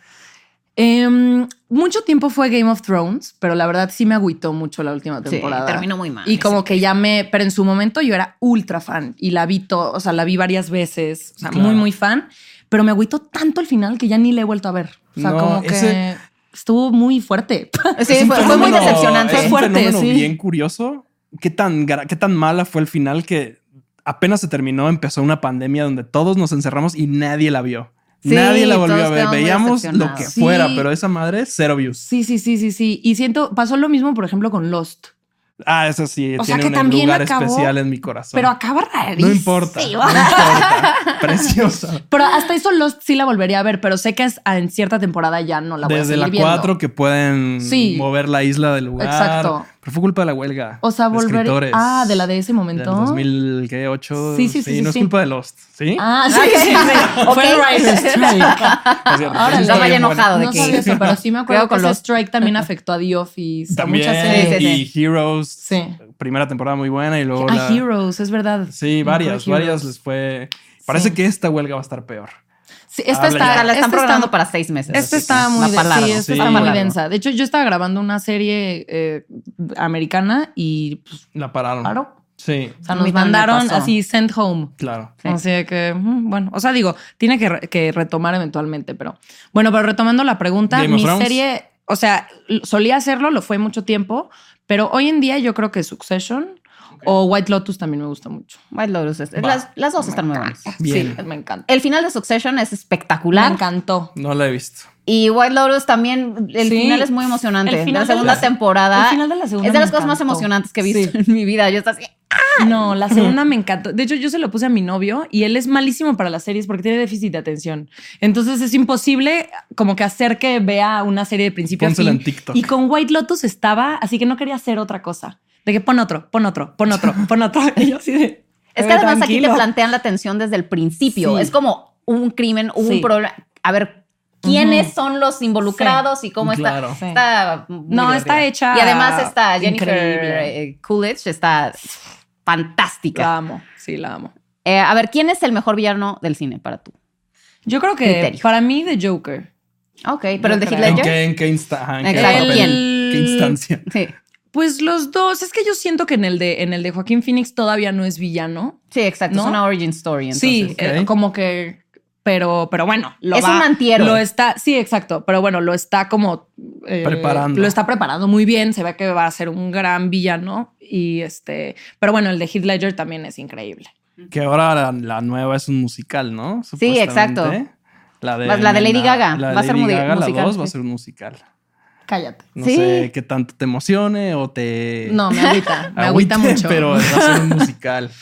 Speaker 2: Em, mucho tiempo fue Game of Thrones, pero la verdad sí me agüitó mucho la última temporada.
Speaker 1: Sí, terminó muy mal.
Speaker 2: Y como que ya me, pero en su momento yo era ultra fan y la vi todo, o sea, la vi varias veces, o sea, muy, muy fan, pero me agüitó tanto el final que ya ni le he vuelto a ver. O sea, como que estuvo muy fuerte.
Speaker 1: Sí, fue, muy decepcionante.
Speaker 3: Es fuerte, un bien curioso qué tan, qué tan mala fue el final que apenas se terminó, empezó una pandemia donde todos nos encerramos y nadie la vio. nadie la volvió a ver. Veíamos lo que fuera, pero esa madre, cero views.
Speaker 2: Sí, sí, sí, sí, sí. Y siento, pasó lo mismo, por ejemplo, con Lost.
Speaker 3: Ah, eso sí, tiene un lugar especial en mi corazón.
Speaker 2: Pero acaba rarísimo.
Speaker 3: No importa. No importa. Preciosa.
Speaker 2: Pero hasta eso Lost sí la volvería a ver, pero sé que es, en cierta temporada ya no la voy
Speaker 3: Desde
Speaker 2: a
Speaker 3: Desde la 4 que pueden mover la isla del lugar. Exacto. Pero fue culpa de la huelga.
Speaker 2: O sea, volver. Ah, de la de ese momento.
Speaker 3: Del 2008.
Speaker 2: Sí, sí, sí.
Speaker 3: sí, no es culpa de Lost. ¿Sí?
Speaker 2: Ah, sí, sí, sí. Fue.
Speaker 1: Ahora no vaya enojado de
Speaker 2: que. No sabía eso, pero sí me acuerdo que ese strike también afectó a The Office.
Speaker 3: También.
Speaker 2: A muchas
Speaker 3: series. Y Heroes. Sí. Primera temporada muy buena y luego.
Speaker 2: Ah, Heroes, es verdad.
Speaker 3: Sí, varias, varias les fue. Parece que esta huelga va a estar peor.
Speaker 1: Sí, esta está, la están programando para seis meses.
Speaker 2: Esta está muy, sí, esta está muy densa. De hecho, yo estaba grabando una serie eh, americana y pues,
Speaker 3: la pararon.
Speaker 2: Claro.
Speaker 3: Sí.
Speaker 2: O sea, nos mandaron así sent home.
Speaker 3: Claro.
Speaker 2: Así que, mm, bueno, o sea, digo, tiene que, retomar eventualmente, pero bueno, pero retomando la pregunta, mi serie, o sea, solía hacerlo, lo fue mucho tiempo, pero hoy en día yo creo que Succession o White Lotus también me gusta mucho.
Speaker 1: White Lotus, es, las, dos están muy buenas.
Speaker 2: Sí, me encanta.
Speaker 1: El final de Succession es espectacular.
Speaker 2: Me encantó.
Speaker 3: No la he visto.
Speaker 1: Y White Lotus también, el final es muy emocionante. El la segunda temporada.
Speaker 2: El final de la segunda.
Speaker 1: Es de las cosas más emocionantes que he visto en mi vida. Yo estaba así. ¡ah!
Speaker 2: No, la segunda me encantó. De hecho, yo se lo puse a mi novio y él es malísimo para las series porque tiene déficit de atención. Entonces es imposible como que hacer que vea una serie de principio a fin.
Speaker 3: en TikTok.
Speaker 2: Y con White Lotus estaba, así que no quería hacer otra cosa. De que pon otro, pon otro, pon otro, pon otro. Y yo así de.
Speaker 1: Es que además aquí te plantean la tensión desde el principio. Es como un crimen, un problema. A ver, quiénes son los involucrados y cómo está. está
Speaker 2: no, está hecha.
Speaker 1: Y además está Jennifer eh, Coolidge, está fantástica.
Speaker 2: La amo, sí, la amo.
Speaker 1: Eh, a ver, ¿quién es el mejor villano del cine para tú?
Speaker 2: Yo creo que para mí The Joker.
Speaker 1: Ok, pero el de Heath Ledger.
Speaker 3: ¿En qué, instancia?
Speaker 2: Sí. Pues los dos. Es que yo siento que en el de, en el de Joaquín Phoenix todavía no es villano.
Speaker 1: Sí, exacto. Es una origin story.
Speaker 2: Sí, eh, como que. Pero, pero bueno,
Speaker 1: lo es un antihéroe.
Speaker 2: Lo está, sí, exacto. Pero bueno, lo está como
Speaker 3: eh, preparando.
Speaker 2: Lo está preparando muy bien. Se ve que va a ser un gran villano. Y este, pero bueno, el de Heath Ledger también es increíble.
Speaker 3: Que ahora la, nueva es un musical, ¿no?
Speaker 1: Sí, exacto. La de, la de Lady Gaga. va a ser musical. La 2
Speaker 3: va a ser un musical.
Speaker 2: Cállate.
Speaker 3: No sé qué tanto te emocione o te.
Speaker 2: No, me agüita. me agüita mucho.
Speaker 3: Pero va a ser un musical.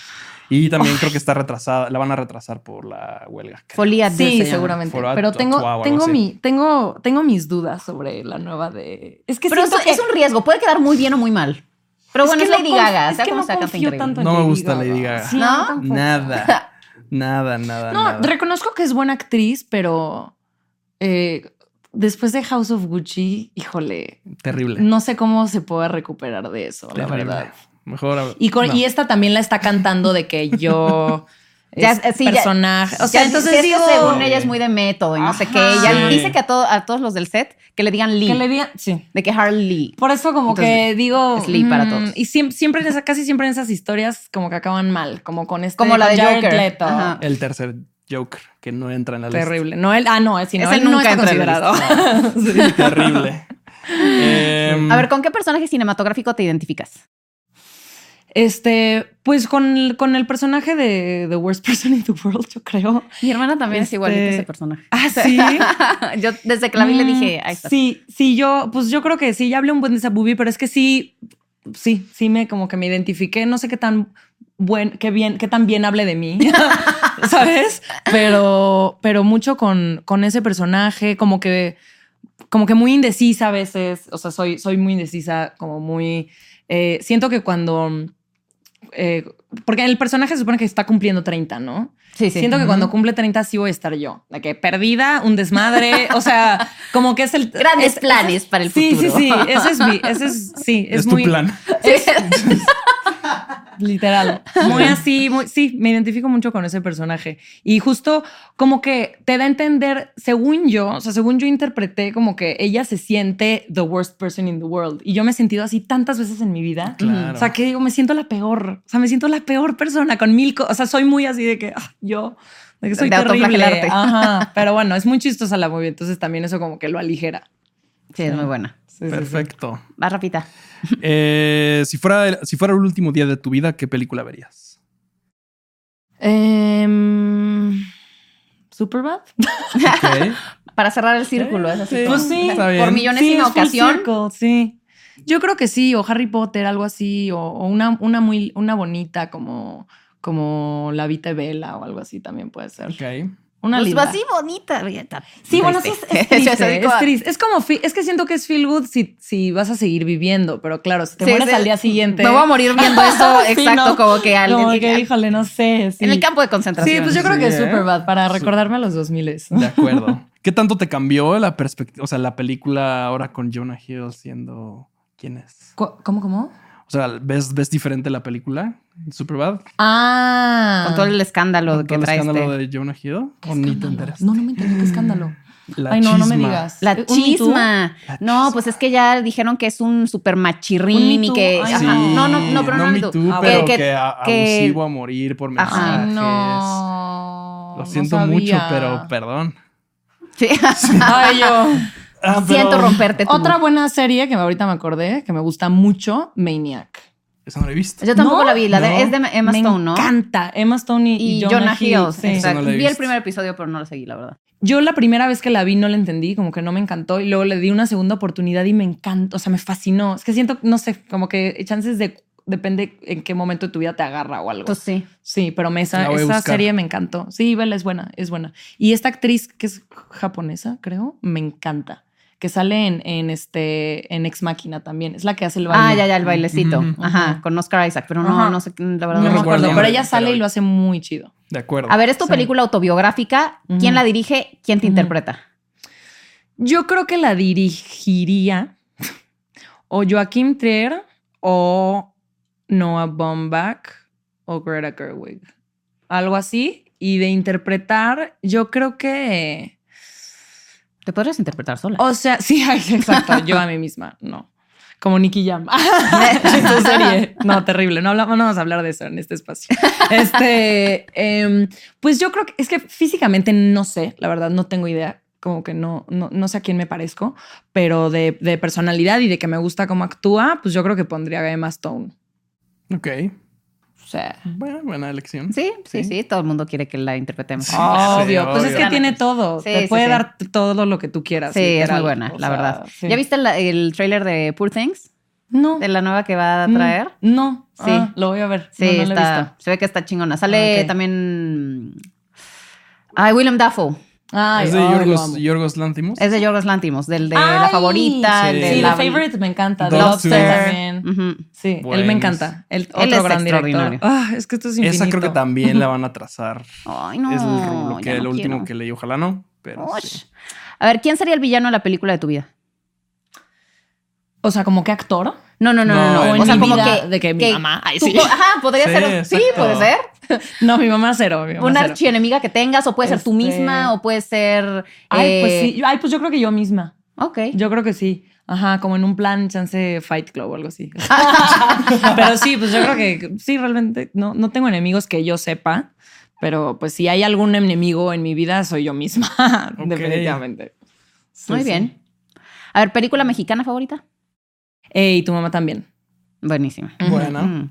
Speaker 3: Y también creo que está retrasada, la van a retrasar por la huelga.
Speaker 2: Folia Sí, seguramente. pero tengo, tengo, mi, tengo, tengo mis dudas sobre la nueva de.
Speaker 1: Es que pero es un riesgo, puede quedar muy bien o muy mal. Pero bueno, es, Lady Gaga. Es que no confío
Speaker 3: tanto No me gusta Lady Gaga. ¿No? Nada. Nada, nada. No,
Speaker 2: reconozco que es buena actriz, pero eh, después de House of Gucci, híjole.
Speaker 3: Terrible.
Speaker 2: No sé cómo se puede recuperar de eso, la verdad.
Speaker 3: Mejor.
Speaker 2: Y, y esta también la está cantando de que yo ya, sí, personaje. o sea, entonces digo,
Speaker 1: según ella es muy de método y no sé qué. Ella dice que a, a todos los del set que le digan Lee.
Speaker 2: Que le digan, sí.
Speaker 1: De que Harley Lee.
Speaker 2: Por eso como que digo...
Speaker 1: Es Lee para todos.
Speaker 2: Y siempre, en esa, casi siempre en esas historias como que acaban mal. Como con este...
Speaker 1: Como la de Joker.
Speaker 3: El tercer Joker, que no entra en la lista.
Speaker 2: Terrible. No, él, ah, no, es, no, él nunca está considerado.
Speaker 3: sí, terrible.
Speaker 1: a ver, ¿con qué personaje cinematográfico te identificas?
Speaker 2: Este, pues con, con, el personaje de The Worst Person in the World, yo creo.
Speaker 1: Mi hermana también es igual que ese personaje.
Speaker 2: Ah, sí.
Speaker 1: yo desde que la vi le dije, ahí está.
Speaker 2: Sí, sí, yo, pues yo creo que sí, ya hablé un buen de esa movie, pero es que sí, sí, sí me como que me identifiqué. No sé qué tan buen, qué bien, qué tan bien hable de mí, ¿sabes? Pero, pero mucho con, con ese personaje, como que, como que muy indecisa a veces. O sea, soy, soy muy indecisa, como muy. Eh, siento que cuando eh, porque el personaje se supone que está cumpliendo 30, ¿no?
Speaker 1: Sí, sí.
Speaker 2: Siento que cuando cumple 30 sí voy a estar yo. De que perdida, un desmadre, o sea, como que es el...
Speaker 1: Grandes planes para el futuro.
Speaker 2: Sí, sí, sí. Ese es mi... Ese es, sí, es,
Speaker 3: tu plan.
Speaker 2: Literal. Muy así, muy, sí, me identifico mucho con ese personaje. Y justo como que te da a entender, según yo, o sea, según yo interpreté, como que ella se siente the worst person in the world. Y yo me he sentido así tantas veces en mi vida. O sea, que digo, me siento la peor. O sea, me siento la peor persona con mil cosas. O sea, soy muy así de que ah, yo, de que soy terrible. Ajá. Pero bueno, es muy chistosa la movie, entonces también eso como que lo aligera.
Speaker 1: Sí, es muy buena.
Speaker 3: Perfecto.
Speaker 1: Va rapita.
Speaker 3: Eh, si, fuera, si fuera el último día de tu vida, ¿qué película verías?
Speaker 2: Eh, Superbad.
Speaker 1: Para cerrar el círculo, es así.
Speaker 2: Pues sí,
Speaker 1: por millones sí, ocasión.
Speaker 2: sí. Yo creo que sí, o Harry Potter, algo así, o, una, una muy, una bonita como, como La Vita Bella o algo así también puede ser.
Speaker 3: Ok.
Speaker 2: Una pues
Speaker 1: así bonita.
Speaker 2: Sí, bueno, es, triste, es, como, es que siento que es feel good si, si vas a seguir viviendo, pero claro, si te mueres al día siguiente.
Speaker 1: Me voy a morir viendo eso, exacto, como que
Speaker 2: alguien. Como que, híjole, no sé.
Speaker 1: En el campo de concentración.
Speaker 2: Sí, pues yo creo que es ¿eh? super bad para recordarme a los 2000
Speaker 3: De acuerdo. ¿Qué tanto te cambió la perspectiva, o sea, la película ahora con Jonah Hill siendo quién es?
Speaker 2: ¿Cómo, cómo?
Speaker 3: O sea, ¿ves, ves diferente la película? Superbad.
Speaker 2: Ah.
Speaker 1: Con todo el escándalo
Speaker 3: ¿Con
Speaker 1: que
Speaker 3: todo el escándalo de Jonah Hill. ¿O ni te
Speaker 2: No, no me enteré. ¿Qué escándalo?
Speaker 3: La
Speaker 2: Ay,
Speaker 3: no,
Speaker 2: no me digas.
Speaker 1: La chisma. no, pues es que ya dijeron que es un super machirrín y que. no, no, no, pero no,
Speaker 3: no tú, pero que, que, abusivo a morir por mensajes. Ay,
Speaker 2: no.
Speaker 3: Lo siento mucho, pero perdón.
Speaker 1: Sí.
Speaker 2: Ay, yo.
Speaker 1: Ah, Siento romperte.
Speaker 2: Otra buena serie que ahorita me acordé, que me gusta mucho, Maniac.
Speaker 3: Esa no la he visto.
Speaker 1: Yo tampoco la vi. La de, es de Emma Stone, ¿no?
Speaker 2: Me encanta. Emma Stone y, Jonah, Hill.
Speaker 1: vi el primer episodio, pero no lo seguí, la verdad.
Speaker 2: Yo la primera vez que la vi no la entendí, como que no me encantó. Y luego le di una segunda oportunidad y me encantó. O sea, me fascinó. Es que siento, no sé, como que chances de. Depende en qué momento de tu vida te agarra o algo.
Speaker 1: Pues sí.
Speaker 2: Sí, pero esa, esa serie me encantó. Sí, Bella es buena, es buena. Y esta actriz que es japonesa, creo, me encanta que sale en, en, este en Ex Máquina también. Es la que hace el baile.
Speaker 1: Ah, ya, ya, el bailecito. Ajá, con Oscar Isaac, pero no, no sé, la verdad
Speaker 2: no, me acuerdo. Pero ella sale y lo hace muy chido.
Speaker 3: De acuerdo.
Speaker 1: A ver, es tu película autobiográfica. ¿Quién la dirige? ¿Quién te interpreta?
Speaker 2: Yo creo que la dirigiría o Joaquim Trier o Noah Baumbach o Greta Gerwig. Algo así. Y de interpretar, yo creo que...
Speaker 1: Te podrías interpretar sola.
Speaker 2: O sea, sí, exacto. yo a mí misma, no. Como Nicky Jam. serie. No, terrible. No, hablamos, no vamos a hablar de eso en este espacio. Este, em, pues yo creo que es que físicamente no sé, la verdad, no tengo idea. Como que no, no, no sé a quién me parezco, pero de, de personalidad y de que me gusta cómo actúa, pues yo creo que pondría a Emma Stone.
Speaker 3: Ok.
Speaker 1: Sea,
Speaker 3: buena, buena elección.
Speaker 1: Sí, sí, sí, Todo el mundo quiere que la interpretemos.
Speaker 2: obvio. pues es que tiene todo. Te puede dar todo lo que tú quieras.
Speaker 1: Sí, es muy buena, la verdad. ¿Ya viste el, el trailer de Poor Things?
Speaker 2: No.
Speaker 1: De la nueva que va a traer.
Speaker 2: No. Sí. Ah, lo voy a ver.
Speaker 1: Sí, está, se ve que está chingona. Sale también. Ay, William Dafoe.
Speaker 3: ¿Es de Yorgos, Yorgos Lantimos?
Speaker 1: Es de Yorgos Lantimos, del de La Favorita.
Speaker 2: Sí,
Speaker 1: el de
Speaker 2: sí la... The Favorite me encanta. The Lobster también. Sí, él me encanta. El otro él es gran extraordinario. Ah, es que esto es infinito.
Speaker 3: Esa creo que también la van a trazar.
Speaker 1: Ay, no.
Speaker 3: Es lo, que, el último que leí. Ojalá no, pero sí.
Speaker 1: A ver, ¿quién sería el villano de la película de tu vida?
Speaker 2: O sea, ¿como qué actor?
Speaker 1: No, no, no, no. no.
Speaker 2: O, sea, como que. De que, mi mamá. Ay, sí.
Speaker 1: Ajá, podría ser. Sí, puede ser.
Speaker 2: No, mi mamá cero. Mi mamá
Speaker 1: Una archienemiga que tengas, o puede ser tú misma, este o puede ser.
Speaker 2: Ay, pues sí. Ay, pues yo creo que yo misma.
Speaker 1: Ok.
Speaker 2: Yo creo que sí. Ajá, como en un plan chance Fight Club o algo así. pero sí, pues yo creo que sí, realmente no, no tengo enemigos que yo sepa, pero pues si hay algún enemigo en mi vida, soy yo misma, definitivamente.
Speaker 1: Muy bien. A ver, ¿película mexicana favorita?
Speaker 2: Eh, y tu mamá también.
Speaker 1: Buenísima.
Speaker 3: Buena.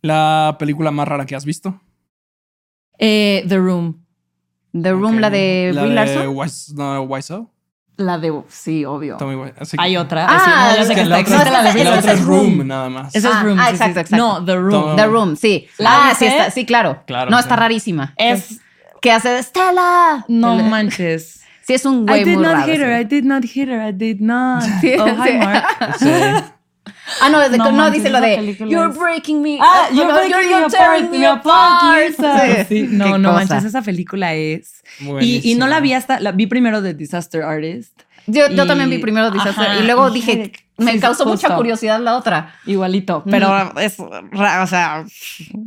Speaker 3: ¿La película más rara que has visto?
Speaker 2: Eh, The Room.
Speaker 1: The Room, la de
Speaker 3: Brie Larson. Wise, no, Wiseau.
Speaker 2: La de, sí, obvio.
Speaker 3: Así
Speaker 2: Hay otra.
Speaker 1: Ah,
Speaker 3: sí, no, que la, otra, la, de la otra es Room, nada más.
Speaker 2: Esa es Room.
Speaker 1: Ah, exacto, exacto.
Speaker 2: No, The Room.
Speaker 1: The Room, sí. ah, sí, está, sí, claro. claro no, está rarísima.
Speaker 2: Es.
Speaker 1: ¿Qué hace Stella?
Speaker 2: No manches.
Speaker 1: Sí, es un güey muy raro.
Speaker 2: I did not hit her, I did not hit her, I did not. oh, hi, Mark. Sí.
Speaker 1: Ah, no, no, no dice lo de You're breaking me.
Speaker 2: Ah, you're, breaking you're, you're me apart. Sí. No, no manches, esa película es. Y, y, no la vi hasta, la vi primero de Disaster Artist.
Speaker 1: Yo, yo también vi primero Disaster y luego dije, me causó mucha curiosidad la otra.
Speaker 2: Igualito, pero es, o sea,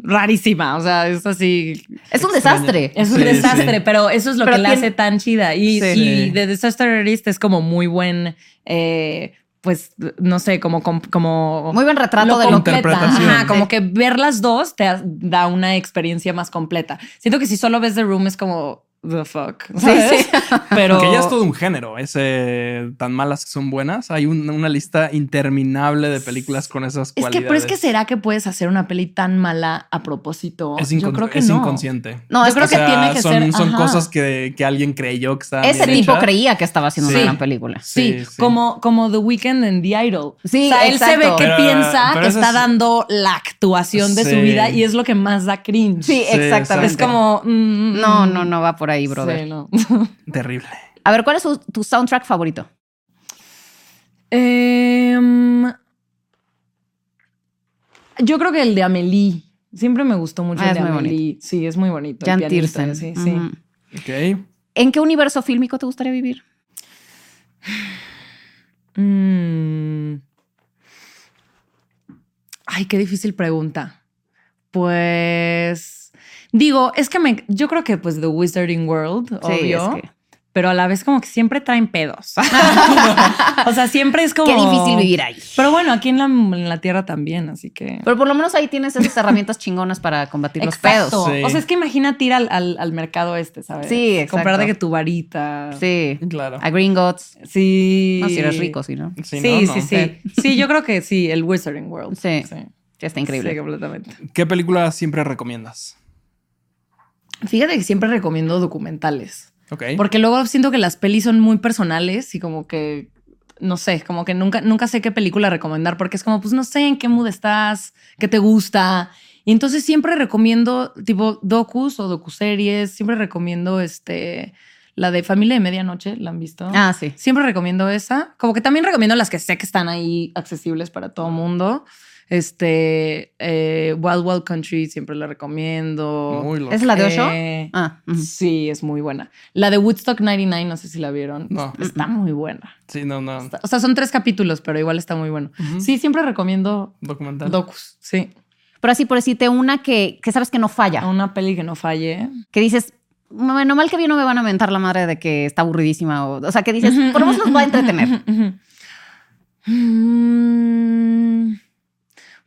Speaker 2: rarísima, o sea, es así.
Speaker 1: Es un desastre.
Speaker 2: Es un desastre, pero eso es lo que la hace tan chida. Y, y The Disaster Artist es como muy buen... Eh, pues, no sé, como, como...
Speaker 1: Muy buen retrato de lo
Speaker 2: que... Ajá, como que ver las dos te da una experiencia más completa. Siento que si solo ves The Room es como the fuck. Sí, sí.
Speaker 3: Pero. Que ya es todo un género. Ese tan malas que son buenas. Hay una lista interminable de películas con esas cualidades.
Speaker 2: Es que, pero es que será que puedes hacer una peli tan mala a propósito.
Speaker 3: Es, yo creo que es inconsciente.
Speaker 1: No, yo creo que tiene que
Speaker 3: son,
Speaker 1: ser.
Speaker 3: Son cosas que, que, alguien creyó que estaban.
Speaker 1: Ese tipo creía que estaba haciendo una gran película.
Speaker 2: Sí, Como, como The Weeknd en The Idol. Sí, o sea, él se ve que piensa que está dando la actuación de su vida y es lo que más da cringe.
Speaker 1: Sí, exactamente.
Speaker 2: Es como. Mm,
Speaker 1: no, no, no va por ahí, brother.
Speaker 3: Terrible.
Speaker 1: A ver, ¿cuál es tu soundtrack favorito?
Speaker 2: Em, yo creo que el de Amelie. Siempre me gustó mucho ah, el de Amelie. Sí, es muy bonito.
Speaker 1: Jan Tiersen.
Speaker 2: Sí, sí.
Speaker 1: ¿En qué universo fílmico te gustaría vivir?
Speaker 2: Mm. Ay, qué difícil pregunta. Pues Digo, es que me, yo creo que pues The Wizarding World, obvio. Pero a la vez como que siempre traen pedos. o sea, siempre es como...
Speaker 1: Qué difícil vivir ahí.
Speaker 2: Pero bueno, aquí en la, Tierra también, así que...
Speaker 1: Pero por lo menos ahí tienes esas herramientas chingonas para combatir los pedos.
Speaker 2: O sea, es que imagínate ir al, al, mercado este, ¿sabes?
Speaker 1: Sí, exacto.
Speaker 2: Comprar de que tu varita.
Speaker 1: Sí.
Speaker 3: Claro.
Speaker 1: A Gringotts.
Speaker 2: Sí.
Speaker 1: No, si eres rico, sí, ¿no?
Speaker 2: Sí, sí, sí, sí. sí, yo creo que sí, el Wizarding World.
Speaker 1: Sí. sí. Está increíble.
Speaker 2: Sí, completamente.
Speaker 3: ¿Qué película siempre recomiendas?
Speaker 2: Fíjate que siempre recomiendo documentales.
Speaker 3: Ok.
Speaker 2: Porque luego siento que las pelis son muy personales y como que, no sé, como que nunca, nunca sé qué película recomendar porque es como, pues no sé en qué mood estás, qué te gusta. Y entonces siempre recomiendo tipo docus o docuseries, siempre recomiendo este La de Familia de Medianoche, ¿la han visto?
Speaker 1: Ah, sí.
Speaker 2: Siempre recomiendo esa. Como que también recomiendo las que sé que están ahí accesibles para todo mundo. Este, eh, Wild Wild Country siempre la recomiendo.
Speaker 3: Muy.
Speaker 1: ¿Es la de Osho?
Speaker 2: Eh,
Speaker 1: Ah.
Speaker 2: Sí, es muy buena. La de Woodstock 99, no sé si la vieron.
Speaker 3: No.
Speaker 2: Está muy buena.
Speaker 3: Sí, no, no.
Speaker 2: Está- o sea, son tres capítulos, pero igual está muy bueno. Sí, siempre recomiendo
Speaker 3: Documental.
Speaker 2: docus. Sí.
Speaker 1: Pero así por decirte una que, que sabes que no falla.
Speaker 2: Una peli que no falle.
Speaker 1: Que dices, bueno, mal que bien no me van a mentar la madre de que está aburridísima. O, o sea, que dices, por lo menos los va a entretener.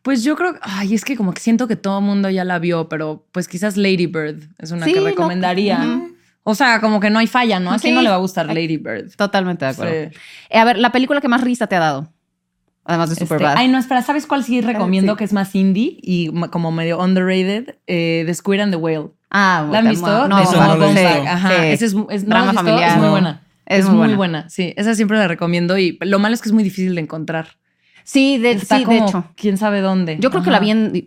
Speaker 2: Pues yo creo, ay, es que como que siento que todo el mundo ya la vio, pero pues quizás Lady Bird es una
Speaker 1: Sí,
Speaker 2: que
Speaker 1: no,
Speaker 2: recomendaría. O sea, como que no hay falla, ¿no? ¿A quién
Speaker 1: Sí.
Speaker 2: no le va a gustar Lady Bird?
Speaker 1: Totalmente de acuerdo.
Speaker 2: Sí.
Speaker 1: Eh, a ver, la película que más risa te ha dado. Además de
Speaker 2: Este,
Speaker 1: Superbad.
Speaker 2: ay, no, espera, ¿sabes cuál sí recomiendo
Speaker 1: sí.
Speaker 2: que es más indie y como medio underrated? Eh, the Squid and the Whale.
Speaker 1: ah,
Speaker 2: ¿La han visto?
Speaker 1: No,
Speaker 3: no.
Speaker 2: Baumbach. Ajá. Ese es, es- ¿no
Speaker 1: Drama familiar.
Speaker 2: Es muy
Speaker 3: No.
Speaker 2: buena.
Speaker 1: Es muy buena.
Speaker 2: Sí, esa siempre la recomiendo y lo malo es que es muy difícil de encontrar.
Speaker 1: Sí, de,
Speaker 2: Está
Speaker 1: sí, de hecho.
Speaker 2: quién sabe dónde.
Speaker 1: Yo creo que la vi en